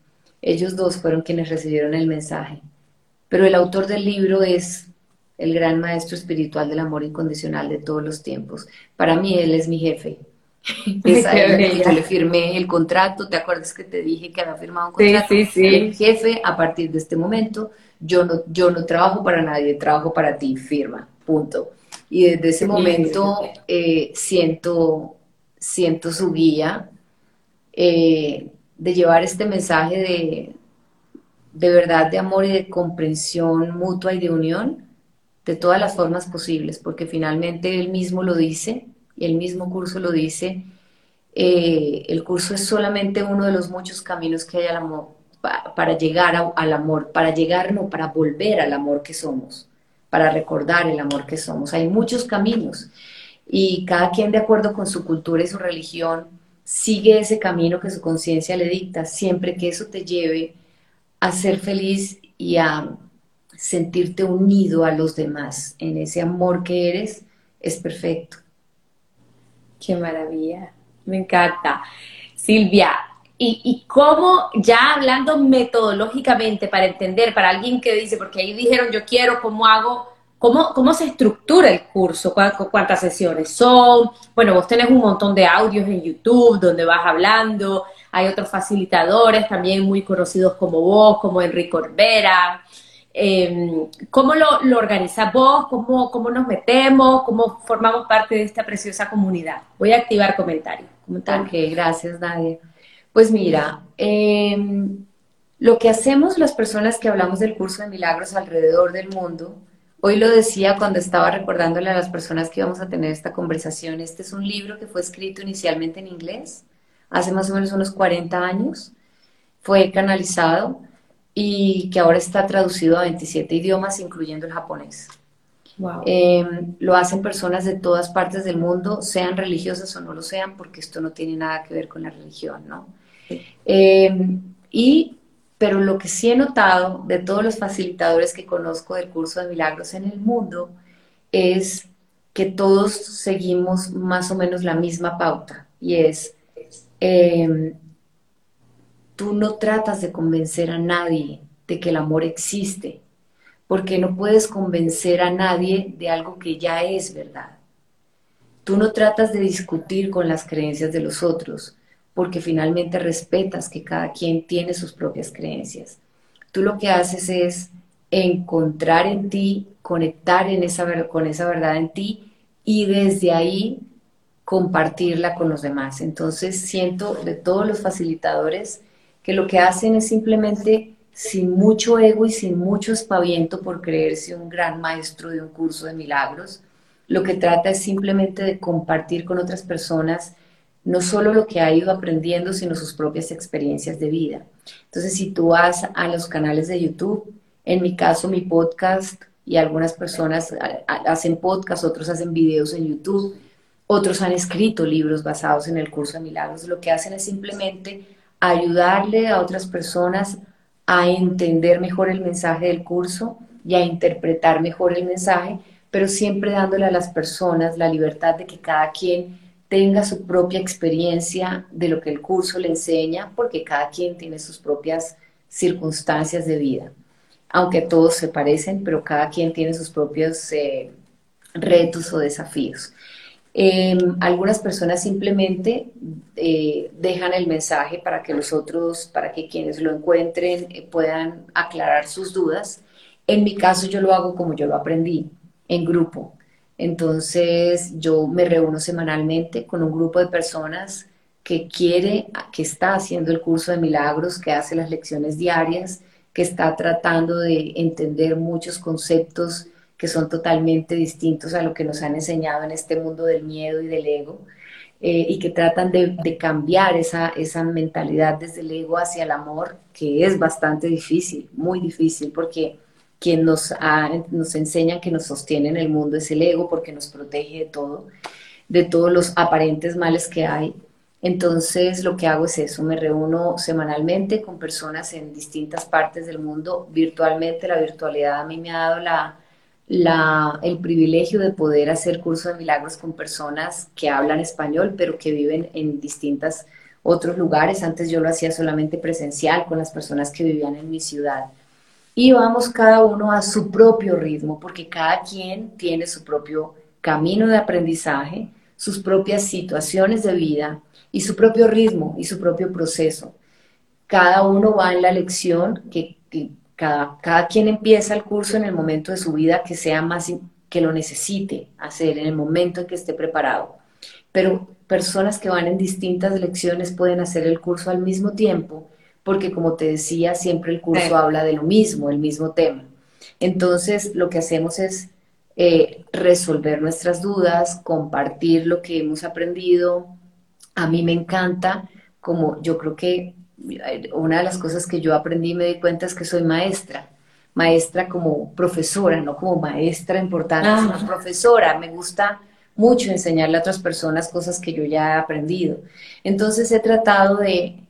Ellos dos fueron quienes recibieron el mensaje. Pero el autor del libro es el gran maestro espiritual del amor incondicional de todos los tiempos. Para mí él es mi jefe. yo le firmé el contrato, ¿te acuerdas que te dije que había firmado un contrato? Sí, sí, sí. El jefe, a partir de este momento, yo no, yo no trabajo para nadie, trabajo para ti, firma, punto. Y desde ese momento eh, siento, siento su guía eh, de llevar este mensaje de, de verdad, de amor y de comprensión mutua y de unión de todas las formas posibles, porque finalmente él mismo lo dice, y el mismo curso lo dice, eh, el curso es solamente uno de los muchos caminos que hay al amor, para llegar al amor, para llegar, no, para volver al amor que somos, para recordar el amor que somos. Hay muchos caminos y cada quien de acuerdo con su cultura y su religión sigue ese camino que su conciencia le dicta, siempre que eso te lleve a ser feliz y a sentirte unido a los demás en ese amor que eres, es perfecto. Qué maravilla, me encanta. Silvia, y, cómo, ya hablando metodológicamente para entender, para alguien que dice, porque ahí dijeron yo quiero, ¿cómo hago? ¿Cómo, cómo se estructura el curso? ¿Cuántas sesiones son? Bueno, vos tenés un montón de audios en YouTube donde vas hablando, hay otros facilitadores también muy conocidos como vos, como Enrique Orbera. Em, ¿Cómo lo, lo organizas vos? ¿Cómo, ¿Cómo nos metemos? ¿Cómo formamos parte de esta preciosa comunidad? Voy a activar comentarios. Ok, gracias Nadia. Pues mira, em, lo que hacemos las personas que hablamos del curso de milagros alrededor del mundo, hoy lo decía cuando estaba recordándole a las personas que íbamos a tener esta conversación, este es un libro que fue escrito inicialmente en inglés, hace más o menos unos 40 años, fue canalizado y que ahora está traducido a 27 idiomas, incluyendo el japonés. Em, lo hacen personas de todas partes del mundo, sean religiosas o no lo sean, porque esto no tiene nada que ver con la religión, ¿no? Em, y, pero lo que sí he notado de todos los facilitadores que conozco del curso de milagros en el mundo es que todos seguimos más o menos la misma pauta, y es, em, tú no tratas de convencer a nadie de que el amor existe, porque no puedes convencer a nadie de algo que ya es verdad. Tú no tratas de discutir con las creencias de los otros, porque finalmente respetas que cada quien tiene sus propias creencias. Tú lo que haces es encontrar en ti, conectar en esa, con esa verdad en ti y desde ahí compartirla con los demás. Entonces siento de todos los facilitadores que lo que hacen es simplemente sin mucho ego y sin mucho espaviento por creerse un gran maestro de un curso de milagros. Lo que trata es simplemente de compartir con otras personas no solo lo que ha ido aprendiendo, sino sus propias experiencias de vida. Entonces, si tú vas a los canales de YouTube, en mi caso mi podcast, y algunas personas hacen podcast, otros hacen videos en YouTube, otros han escrito libros basados en el curso de milagros, lo que hacen es simplemente ayudarle a otras personas a entender mejor el mensaje del curso y a interpretar mejor el mensaje, pero siempre dándole a las personas la libertad de que cada quien tenga su propia experiencia de lo que el curso le enseña, porque cada quien tiene sus propias circunstancias de vida. Aunque todos se parecen, pero cada quien tiene sus propios eh, retos o desafíos. Em, algunas personas simplemente eh, dejan el mensaje para que los otros, para que quienes lo encuentren eh, puedan aclarar sus dudas. En mi caso yo lo hago como yo lo aprendí, en grupo. Entonces yo me reúno semanalmente con un grupo de personas que quiere, que está haciendo el curso de milagros, que hace las lecciones diarias, que está tratando de entender muchos conceptos que son totalmente distintos a lo que nos han enseñado en este mundo del miedo y del ego, eh, y que tratan de, cambiar esa, esa mentalidad desde el ego hacia el amor, que es bastante difícil, muy difícil, porque quien nos, nos enseña que nos sostiene en el mundo es el ego, porque nos protege de todo, de todos los aparentes males que hay. Entonces lo que hago es eso, me reúno semanalmente con personas en distintas partes del mundo virtualmente. La virtualidad a mí me ha dado la, el privilegio de poder hacer curso de milagros con personas que hablan español, pero que viven en distintos otros lugares. Antes yo lo hacía solamente presencial con las personas que vivían en mi ciudad. Y vamos cada uno a su propio ritmo, porque cada quien tiene su propio camino de aprendizaje, sus propias situaciones de vida y su propio ritmo y su propio proceso. Cada uno va en la lección que cada, quien empieza el curso en el momento de su vida que sea más, que lo necesite hacer, en el momento en que esté preparado. Pero personas que van en distintas lecciones pueden hacer el curso al mismo tiempo, porque como te decía, siempre el curso habla de lo mismo, el mismo tema. Entonces, lo que hacemos es eh, resolver nuestras dudas, compartir lo que hemos aprendido. A mí me encanta, como yo creo que una de las cosas que yo aprendí y me di cuenta es que soy maestra. Maestra como profesora, no como maestra importante, sino ah. profesora. Me gusta mucho enseñarle a otras personas cosas que yo ya he aprendido. Entonces he tratado de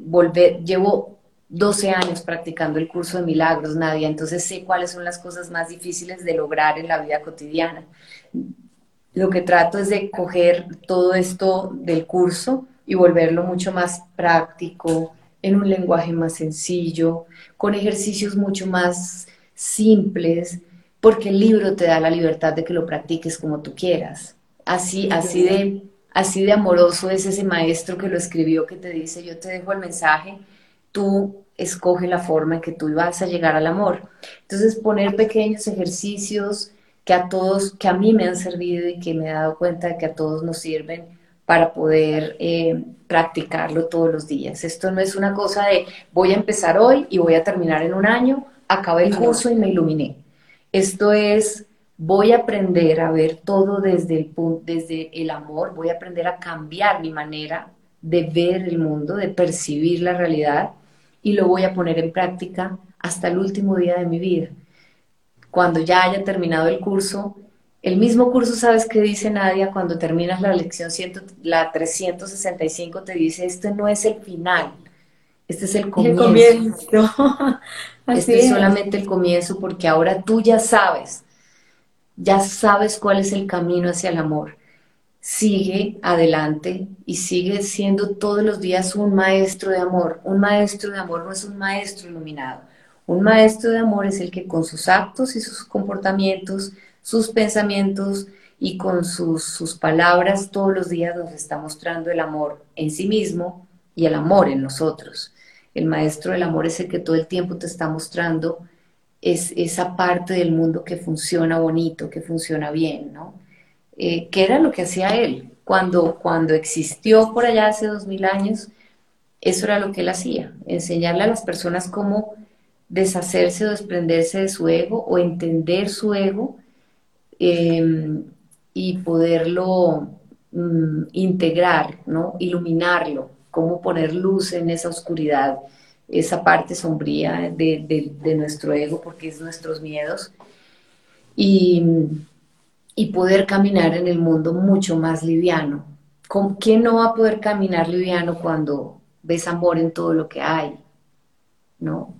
volver, llevo 12 años practicando el curso de milagros, Nadia, entonces sé cuáles son las cosas más difíciles de lograr en la vida cotidiana. Lo que trato es de coger todo esto del curso y volverlo mucho más práctico, en un lenguaje más sencillo, con ejercicios mucho más simples, porque el libro te da la libertad de que lo practiques como tú quieras. Así, así de, así de amoroso es ese maestro que lo escribió que te dice, yo te dejo el mensaje, tú escoge la forma en que tú vas a llegar al amor. Entonces poner pequeños ejercicios que a todos, que a mí me han servido y que me he dado cuenta de que a todos nos sirven para poder eh, practicarlo todos los días. Esto no es una cosa de voy a empezar hoy y voy a terminar en un año, acabé el curso y me iluminé. Esto es voy a aprender a ver todo desde el, desde el amor, voy a aprender a cambiar mi manera de ver el mundo, de percibir la realidad y lo voy a poner en práctica hasta el último día de mi vida. Cuando ya haya terminado el curso, el mismo curso, ¿sabes qué dice Nadia? Cuando terminas la lección la 365 te dice, este no es el final, este es el comienzo. El comienzo. este es solamente el comienzo porque ahora tú ya sabes ya sabes cuál es el camino hacia el amor. Sigue adelante y sigue siendo todos los días un maestro de amor. Un maestro de amor no es un maestro iluminado. Un maestro de amor es el que con sus actos y sus comportamientos, sus pensamientos y con sus, sus palabras todos los días nos está mostrando el amor en sí mismo y el amor en nosotros. El maestro del amor es el que todo el tiempo te está mostrando es esa parte del mundo que funciona bonito, que funciona bien, ¿no? Eh, ¿Qué era lo que hacía él? Cuando, cuando existió por allá hace dos mil años, eso era lo que él hacía, enseñarle a las personas cómo deshacerse o desprenderse de su ego o entender su ego em, y poderlo mm, integrar, ¿no? iluminarlo, cómo poner luz en esa oscuridad esa parte sombría de, nuestro ego, porque es nuestros miedos, y, poder caminar en el mundo mucho más liviano. ¿Con quién no va a poder caminar liviano cuando ves amor en todo lo que hay? ¿No?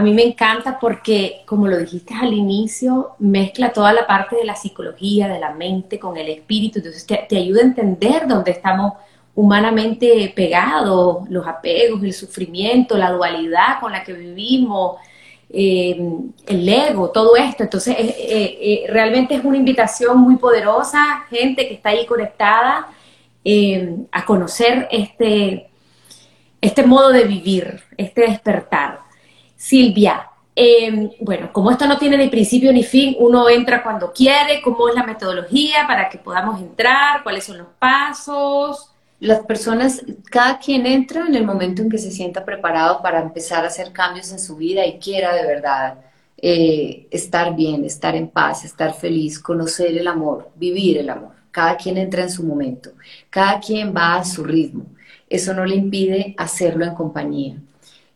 A mí me encanta porque, como lo dijiste al inicio, mezcla toda la parte de la psicología, de la mente con el espíritu, entonces te, te ayuda a entender dónde estamos humanamente pegados, los apegos, el sufrimiento, la dualidad con la que vivimos, eh, el ego, todo esto. Entonces, eh, eh, realmente es una invitación muy poderosa, gente que está ahí conectada, a conocer este, este modo de vivir, este despertar. Silvia, bueno, como esto no tiene ni principio ni fin, uno entra cuando quiere, cómo es la metodología para que podamos entrar, cuáles son los pasos las personas, cada quien entra en el momento en que se sienta preparado para empezar a hacer cambios en su vida y quiera de verdad eh, estar bien, estar en paz, estar feliz, conocer el amor, vivir el amor. Cada quien entra en su momento, cada quien va a su ritmo. Eso no le impide hacerlo en compañía.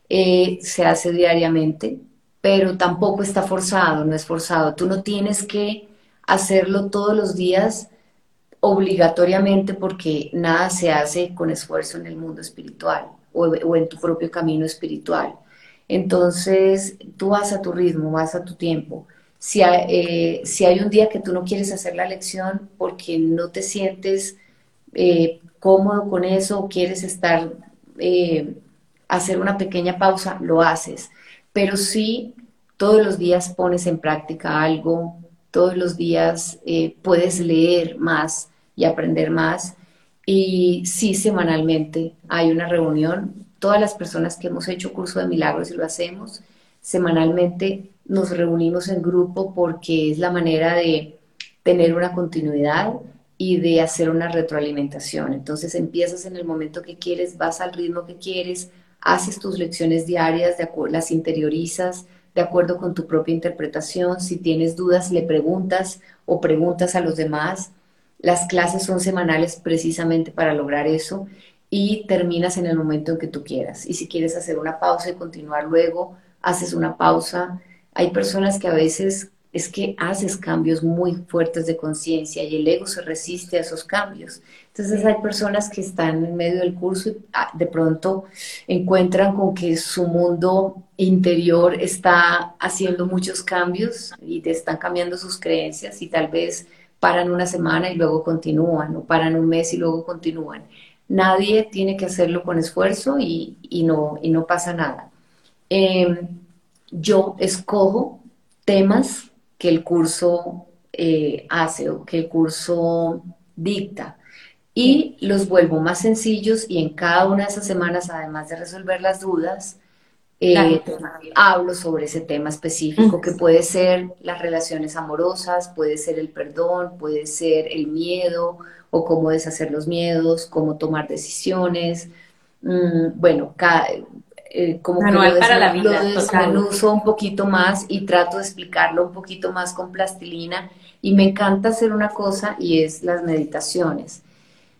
Eh, se hace diariamente, pero tampoco está forzado, no es forzado. Tú no tienes que hacerlo todos los días obligatoriamente porque nada se hace con esfuerzo en el mundo espiritual o, en tu propio camino espiritual. Entonces, tú vas a tu ritmo, vas a tu tiempo. Si hay, eh, si hay un día que tú no quieres hacer la lección porque no te sientes eh, cómodo con eso o quieres estar, eh, hacer una pequeña pausa, lo haces. Pero sí, todos los días pones en práctica algo, todos los días puedes leer más, y aprender más. Y sí, semanalmente hay una reunión. Todas las personas que hemos hecho curso de milagros y lo hacemos, semanalmente nos reunimos en grupo porque es la manera de tener una continuidad y de hacer una retroalimentación. Entonces empiezas en el momento que quieres, vas al ritmo que quieres, haces tus lecciones diarias, de las interiorizas de acuerdo con tu propia interpretación. Si tienes dudas, le preguntas o preguntas a los demás las clases son semanales precisamente para lograr eso y terminas en el momento en que tú quieras. Y si quieres hacer una pausa y continuar luego, haces una pausa. Hay personas que a veces es que haces cambios muy fuertes de conciencia y el ego se resiste a esos cambios. Entonces hay personas que están en medio del curso y ah, de pronto encuentran con que su mundo interior está haciendo muchos cambios y te están cambiando sus creencias y tal vez paran una semana y luego continúan o paran un mes y luego continúan. Nadie tiene que hacerlo con esfuerzo y, no, pasa nada. Em, yo escojo temas que el curso eh, hace o que el curso dicta y los vuelvo más sencillos y en cada una de esas semanas, además de resolver las dudas, eh, hablo sobre ese tema específico que puede ser las relaciones amorosas, puede ser el perdón, puede ser el miedo o cómo deshacer los miedos, cómo tomar decisiones. Mm, bueno, cada, eh, como que lo, para la vida, desmenuzo un poquito más y trato de explicarlo un poquito más con plastilina. Y me encanta hacer una cosa y es las meditaciones,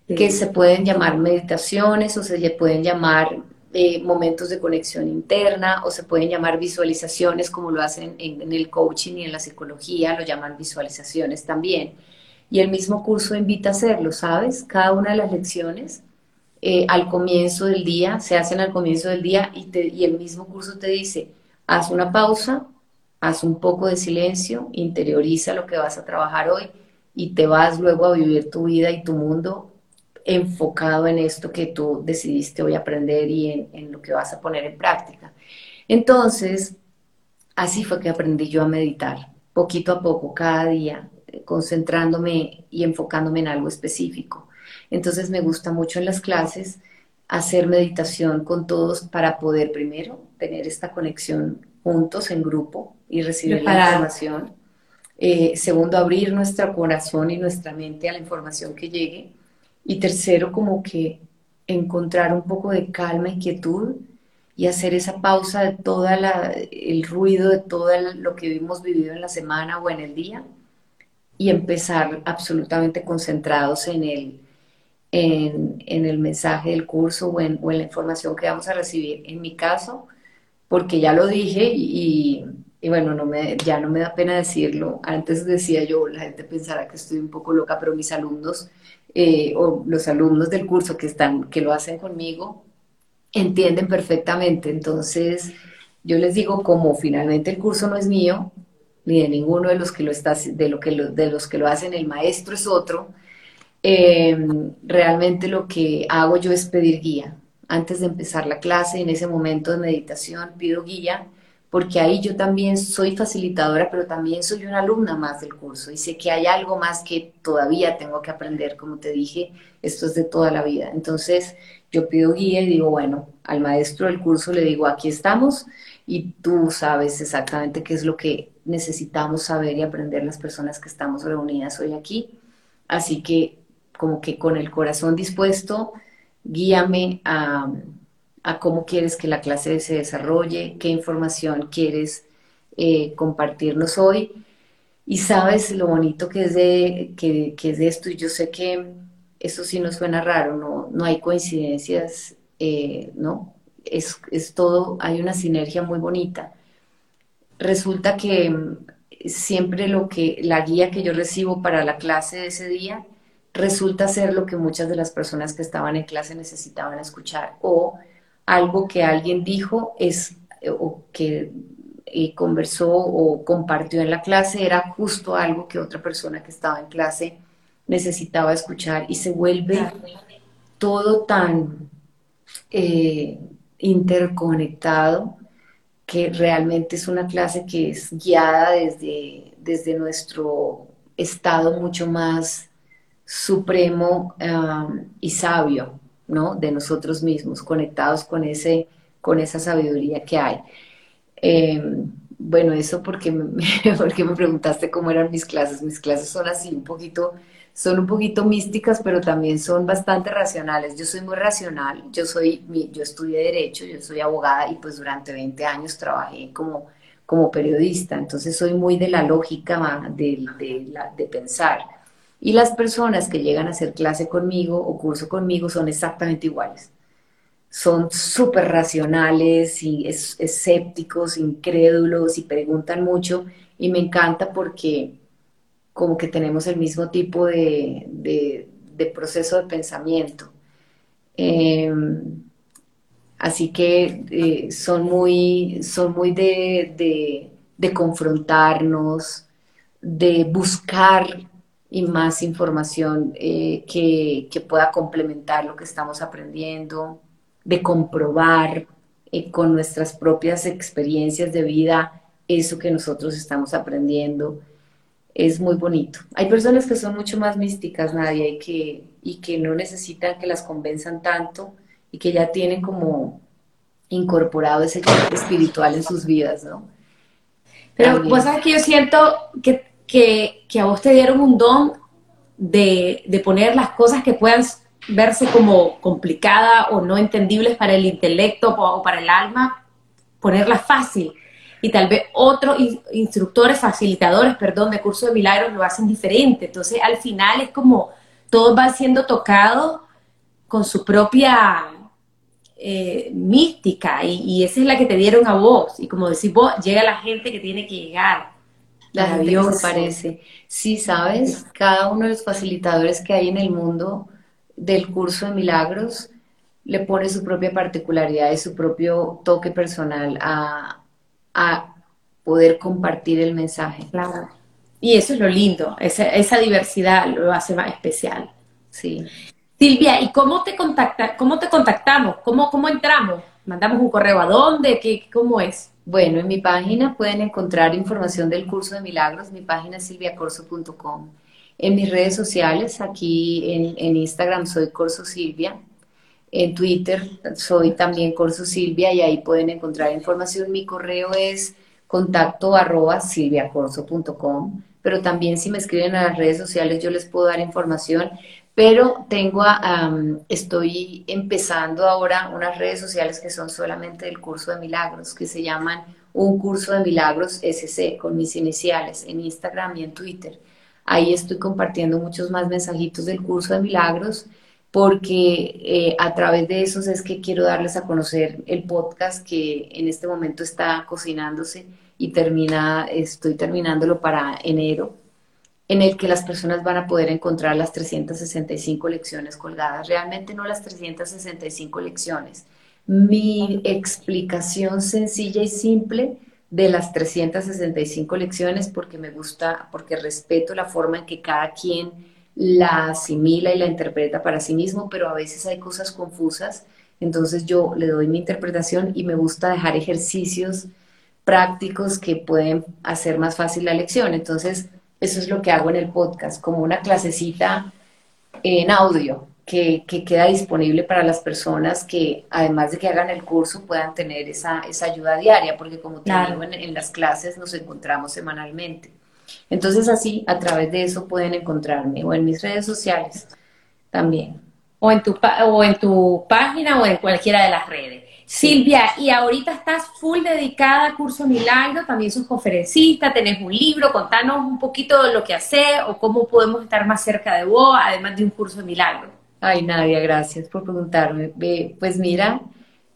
que se pueden llamar meditaciones o se pueden llamar eh, momentos de conexión interna o se pueden llamar visualizaciones como lo hacen en, el coaching y en la psicología, lo llaman visualizaciones también. Y el mismo curso invita a hacerlo, ¿sabes? Cada una de las lecciones eh, al comienzo del día, se hacen al comienzo del día y, y el mismo curso te dice, haz una pausa, haz un poco de silencio, interioriza lo que vas a trabajar hoy y te vas luego a vivir tu vida y tu mundo enfocado en esto que tú decidiste hoy aprender y en, en, lo que vas a poner en práctica. Entonces, así fue que aprendí yo a meditar, poquito a poco, cada día, eh, concentrándome y enfocándome en algo específico. Entonces me gusta mucho en las clases hacer meditación con todos para poder primero tener esta conexión juntos en grupo y recibir la información. Eh, segundo, abrir nuestro corazón y nuestra mente a la información que llegue. Y tercero, como que encontrar un poco de calma y quietud y hacer esa pausa de todo el ruido de todo lo que hemos vivido en la semana o en el día y empezar absolutamente concentrados en el, en, el mensaje del curso o en, la información que vamos a recibir. En mi caso, porque ya lo dije y, bueno, no me, ya no me da pena decirlo. Antes decía yo, la gente pensará que estoy un poco loca, pero mis alumnos eh, o los alumnos del curso que, están, que lo hacen conmigo entienden perfectamente. Entonces, yo les digo, como finalmente el curso no es mío, ni de ninguno de los que lo, está, de lo que de los que lo hacen, el maestro es otro, Em, realmente lo que hago yo es pedir guía. Antes de empezar la clase, en ese momento de meditación, pido guía, porque ahí yo también soy facilitadora, pero también soy una alumna más del curso y sé que hay algo más que todavía tengo que aprender. Como te dije, esto es de toda la vida. Entonces, yo pido guía y digo, bueno, al maestro del curso le digo, aquí estamos y tú sabes exactamente qué es lo que necesitamos saber y aprender las personas que estamos reunidas hoy aquí. Así que como que con el corazón dispuesto, guíame a, cómo quieres que la clase se desarrolle, qué información quieres eh, compartirnos hoy. Y sabes lo bonito que es, de, que, es de esto, y yo sé que eso sí nos suena raro, no, no hay coincidencias, eh, ¿no? Es, es todo, hay una sinergia muy bonita. Resulta que mm, siempre lo que, la guía que yo recibo para la clase de ese día, resulta ser lo que muchas de las personas que estaban en clase necesitaban escuchar o algo que alguien dijo es eh, o que eh, conversó o compartió en la clase era justo algo que otra persona que estaba en clase necesitaba escuchar y se vuelve todo tan eh, interconectado que realmente es una clase que es guiada desde, desde nuestro estado mucho más supremo y sabio, ¿no? De nosotros mismos, conectados con, ese, con esa sabiduría que hay. Em, bueno, eso porque me, porque me preguntaste cómo eran mis clases. Mis clases son así un poquito, son un poquito místicas, pero también son bastante racionales. Yo soy muy racional, yo soy, yo estudié Derecho, yo soy abogada y pues durante 20 años trabajé como, como periodista, entonces soy muy de la lógica de, de, pensar Y las personas que llegan a hacer clase conmigo o curso conmigo son exactamente iguales. Son súper racionales y escépticos, incrédulos y preguntan mucho y me encanta porque como que tenemos el mismo tipo de, proceso de pensamiento. Em, así que eh, son muy, son muy de, confrontarnos, de buscar y más información eh, que, pueda complementar lo que estamos aprendiendo, de comprobar eh, con nuestras propias experiencias de vida eso que nosotros estamos aprendiendo es muy bonito. Hay personas que son mucho más místicas, Nadia, y que, y que no necesitan que las convenzan tanto y que ya tienen como incorporado ese espiritual en sus vidas, ¿no? Pero vos sabes que yo siento que, que, a vos te dieron un don de, de poner las cosas que puedan verse como complicadas o no entendibles para el intelecto o para el alma, ponerlas fácil y tal vez otros instructores, facilitadores, perdón, de curso de milagros lo hacen diferente. Entonces, al final es como todos van siendo tocados con su propia eh, mística y, esa es la que te dieron a vos. Y como decís vos, llega la gente que tiene que llegar. La Dios parece. Sí, sabes, cada uno de los facilitadores que hay en el mundo del curso de milagros le pone su propia particularidad y su propio toque personal a, a poder compartir el mensaje. Claro. Y eso es lo lindo, esa, esa diversidad lo hace más especial. Sí. Silvia, ¿y cómo te contacta, cómo te contactamos? ¿Cómo, cómo entramos? ¿Mandamos un correo a dónde? ¿Qué, ¿Cómo es? Bueno, en mi página pueden encontrar información del curso de milagros. Mi página es silviacorso.com. En mis redes sociales, aquí en, Instagram soy Corso Silvia en Twitter soy también Corso Silvia y ahí pueden encontrar información. Mi correo es contacto arroba silviacorso.com, pero también si me escriben a las redes sociales yo les puedo dar información. Pero tengo, estoy empezando ahora unas redes sociales que son solamente del curso de milagros, que se llaman Un Curso de Milagros SC, con mis iniciales, en Instagram y en Twitter. Ahí estoy compartiendo muchos más mensajitos del curso de milagros porque eh, a través de esos es que quiero darles a conocer el podcast que en este momento está cocinándose y termina, estoy terminándolo para enero, en el que las personas van a poder encontrar las 365 lecciones colgadas. Realmente no las 365 lecciones. Mi explicación sencilla y simple de las 365 lecciones porque me gusta, porque respeto la forma en que cada quien la asimila y la interpreta para sí mismo, pero a veces hay cosas confusas, entonces yo le doy mi interpretación y me gusta dejar ejercicios prácticos que pueden hacer más fácil la lección. Entonces, eso es lo que hago en el podcast, como una clasecita en audio que, queda disponible para las personas que, además de que hagan el curso, puedan tener esa, ayuda diaria, porque como te digo, en las clases nos encontramos semanalmente. Entonces así, a través de eso pueden encontrarme o en mis redes sociales también. O en tu, o en tu página o en cualquiera de las redes. Silvia, y ahorita estás full dedicada a Curso Milagro, también sos conferencista, tenés un libro, contanos un poquito de lo que haces o cómo podemos estar más cerca de vos, además de un curso de milagro. Ay, Nadia, gracias por preguntarme. Pues mira,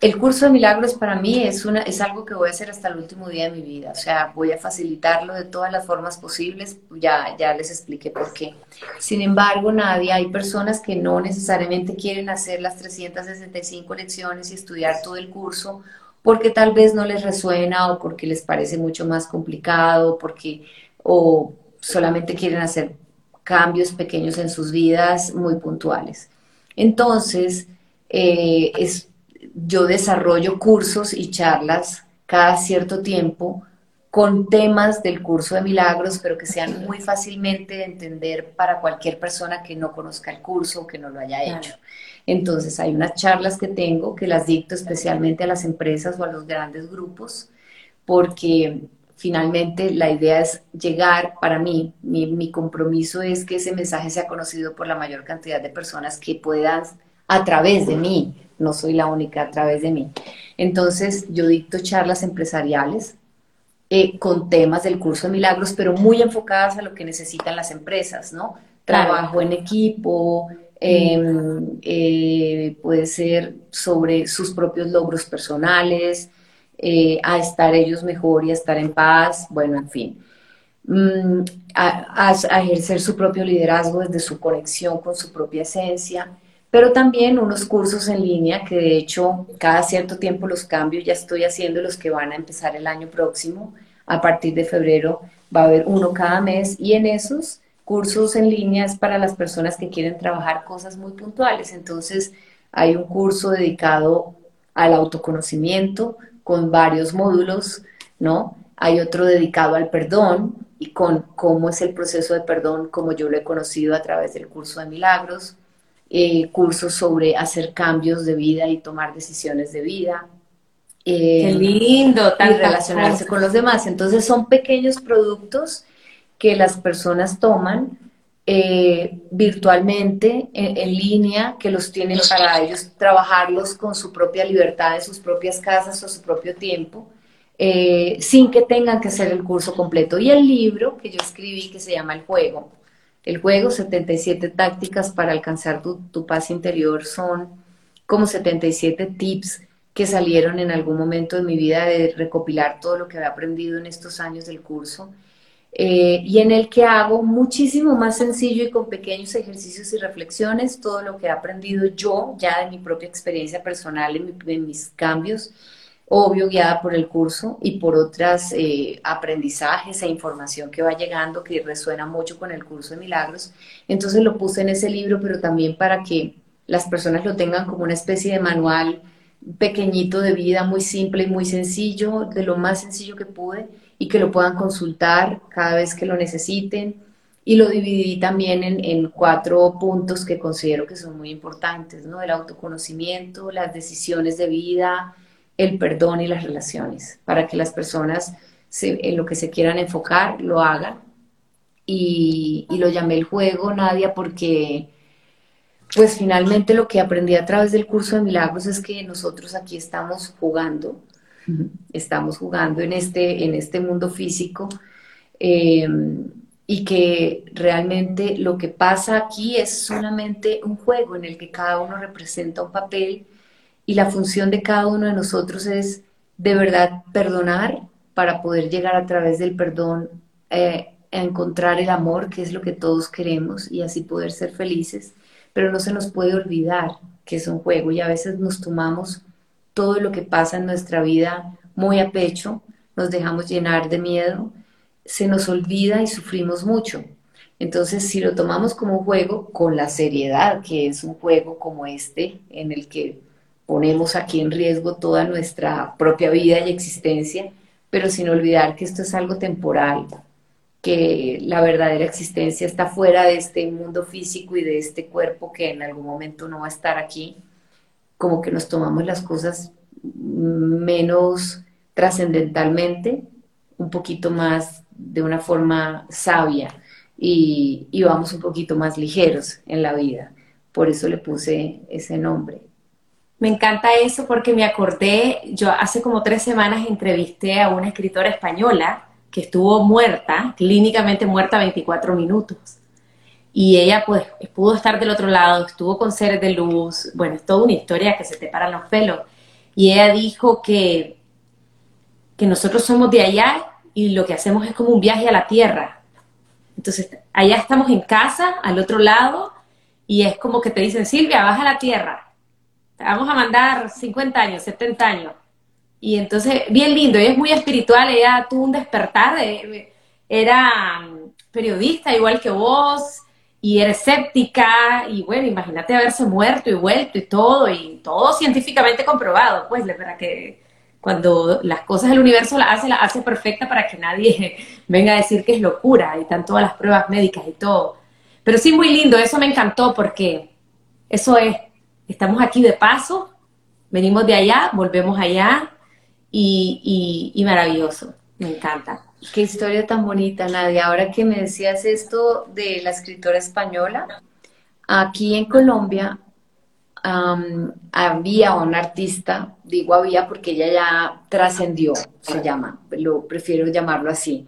el curso de milagros para mí es, una, es algo que voy a hacer hasta el último día de mi vida, o sea, voy a facilitarlo de todas las formas posibles, ya, ya les expliqué por qué. Sin embargo, nadie, hay personas que no necesariamente quieren hacer las 365 lecciones y estudiar todo el curso porque tal vez no les resuena o porque les parece mucho más complicado, porque o solamente quieren hacer cambios pequeños en sus vidas muy puntuales. Entonces, eh, es yo desarrollo cursos y charlas cada cierto tiempo con temas del curso de milagros, pero que sean muy fácilmente de entender para cualquier persona que no conozca el curso o que no lo haya hecho. Entonces hay unas charlas que tengo que las dicto especialmente a las empresas o a los grandes grupos, porque finalmente la idea es llegar, para mí, mi, mi compromiso es que ese mensaje sea conocido por la mayor cantidad de personas que puedan a través de mí no soy la única a través de mí. Entonces yo dicto charlas empresariales eh, con temas del curso de milagros, pero muy enfocadas a lo que necesitan las empresas, ¿no? trabajo en equipo, em, eh, puede ser sobre sus propios logros personales, eh, a estar ellos mejor y a estar en paz, bueno, en fin. Mm, a, ejercer su propio liderazgo desde su conexión con su propia esencia, pero también unos cursos en línea que de hecho cada cierto tiempo los cambio, ya estoy haciendo los que van a empezar el año próximo, a partir de febrero va a haber uno cada mes. Y en esos cursos en línea es para las personas que quieren trabajar cosas muy puntuales, entonces hay un curso dedicado al autoconocimiento con varios módulos, ¿no? Hay otro dedicado al perdón, y con cómo es el proceso de perdón, como yo lo he conocido a través del curso de milagros, eh, cursos sobre hacer cambios de vida y tomar decisiones de vida. Qué eh, lindo, y relacionarse con los demás. Entonces son pequeños productos que las personas toman eh, virtualmente, en, en, línea, que los tienen para ellos trabajarlos con su propia libertad en sus propias casas o su propio tiempo eh, sin que tengan que hacer el curso completo. Y el libro que yo escribí que se llama El Juego, el juego 77 tácticas para alcanzar tu, tu paz interior son como 77 tips que salieron en algún momento de mi vida de recopilar todo lo que había aprendido en estos años del curso. Eh, y en el que hago muchísimo más sencillo y con pequeños ejercicios y reflexiones todo lo que he aprendido yo ya de mi propia experiencia personal, en mis cambios obvio guiada por el curso y por otras eh, aprendizajes e información que va llegando que resuena mucho con el curso de milagros. Entonces lo puse en ese libro, pero también para que las personas lo tengan como una especie de manual pequeñito de vida, muy simple y muy sencillo, de lo más sencillo que pude y que lo puedan consultar cada vez que lo necesiten. Y lo dividí también en, en cuatro puntos que considero que son muy importantes, ¿no? El autoconocimiento, las decisiones de vida, el perdón y las relaciones, para que las personas en lo que se quieran enfocar lo hagan. Y, lo llamé el juego, Nadia, porque pues finalmente lo que aprendí a través del curso de milagros es que nosotros aquí estamos jugando, estamos jugando en este, en este mundo físico em, y que realmente lo que pasa aquí es solamente un juego en el que cada uno representa un papel y la función de cada uno de nosotros es de verdad perdonar para poder llegar a través del perdón eh, a encontrar el amor, que es lo que todos queremos, y así poder ser felices. Pero no se nos puede olvidar que es un juego y a veces nos tomamos todo lo que pasa en nuestra vida muy a pecho, nos dejamos llenar de miedo, se nos olvida y sufrimos mucho. Entonces, si lo tomamos como un juego, con la seriedad que es un juego como este, en el que ponemos aquí en riesgo toda nuestra propia vida y existencia, pero sin olvidar que esto es algo temporal, que la verdadera existencia está fuera de este mundo físico y de este cuerpo que en algún momento no va a estar aquí, como que nos tomamos las cosas menos trascendentalmente, un poquito más de una forma sabia y, y vamos un poquito más ligeros en la vida. Por eso le puse ese nombre. Me encanta eso porque me acordé, yo hace como tres semanas entrevisté a una escritora española que estuvo muerta, clínicamente muerta 24 minutos. Y ella pues pudo estar del otro lado, estuvo con seres de luz, bueno, es toda una historia que se te paran los pelos. Y ella dijo que, que nosotros somos de allá y lo que hacemos es como un viaje a la tierra. Entonces, allá estamos en casa, al otro lado, y es como que te dicen, Silvia, baja a la tierra vamos a mandar 50 años, 70 años. Y entonces, bien lindo, ella es muy espiritual, ella tuvo un despertar, era mm, periodista igual que vos, y era escéptica, y bueno, imagínate haberse muerto y vuelto y todo, y todo científicamente comprobado, pues, verdad que cuando las cosas del universo las hace, las hace perfecta para que nadie venga a decir que es locura, y están todas las pruebas médicas y todo. Pero sí, muy lindo, eso me encantó porque eso es estamos aquí de paso, venimos de allá, volvemos allá y, maravilloso, me encanta. Qué historia tan bonita, Nadia. Ahora que me decías esto de la escritora española, aquí en Colombia había un artista, digo había porque ella ya trascendió, se llama, lo prefiero llamarlo así,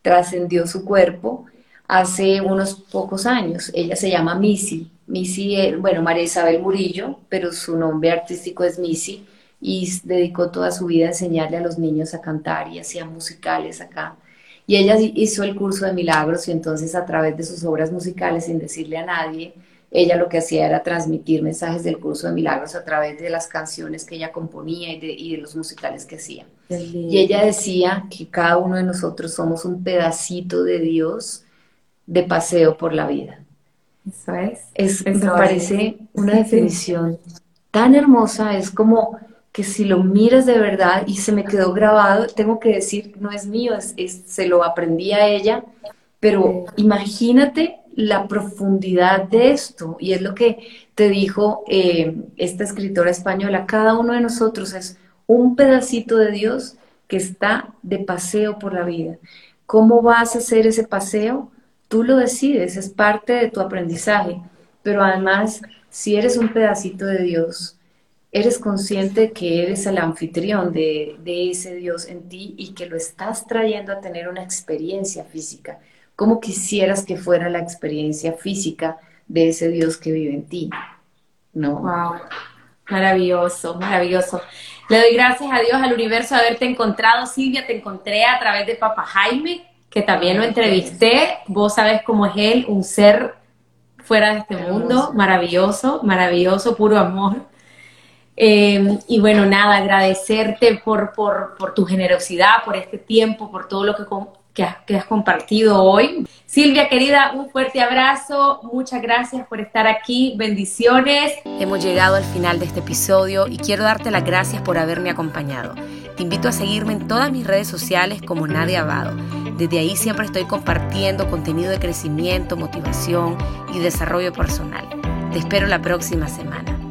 trascendió su cuerpo hace unos pocos años. Ella se llama Missy. Missy, eh, bueno, María Isabel Murillo, pero su nombre artístico es Missy y dedicó toda su vida a enseñarle a los niños a cantar y hacía musicales acá. Y ella hizo el curso de milagros y entonces a través de sus obras musicales, sin decirle a nadie, ella lo que hacía era transmitir mensajes del curso de milagros a través de las canciones que ella componía y de, los musicales que hacía. Y ella decía que cada uno de nosotros somos un pedacito de Dios de paseo por la vida. Eso es. es me parece una definición tan hermosa, es como que si lo miras de verdad y se me quedó grabado, tengo que decir, no es mío, es, se lo aprendí a ella, pero imagínate la profundidad de esto, y es lo que te dijo eh, esta escritora española, cada uno de nosotros es un pedacito de Dios que está de paseo por la vida. ¿Cómo vas a hacer ese paseo? Tú lo decides, es parte de tu aprendizaje, pero además, si eres un pedacito de Dios, eres consciente que eres el anfitrión de, ese Dios en ti y que lo estás trayendo a tener una experiencia física. ¿Cómo quisieras que fuera la experiencia física de ese Dios que vive en ti? ¿No? Wow. Maravilloso, maravilloso. Le doy gracias a Dios, al universo, de haberte encontrado. Silvia, te encontré a través de Papa Jaime, que también lo entrevisté. Vos sabés cómo es él, un ser fuera de este mundo, maravilloso, maravilloso, puro amor. Em, y bueno, nada, agradecerte por, por, tu generosidad, por este tiempo, por todo lo que, que, has, compartido hoy. Silvia, querida, un fuerte abrazo. Muchas gracias por estar aquí. Bendiciones. Hemos llegado al final de este episodio y quiero darte las gracias por haberme acompañado. Te invito a seguirme en todas mis redes sociales como Nadia Abado. Desde ahí siempre estoy compartiendo contenido de crecimiento, motivación y desarrollo personal. Te espero la próxima semana.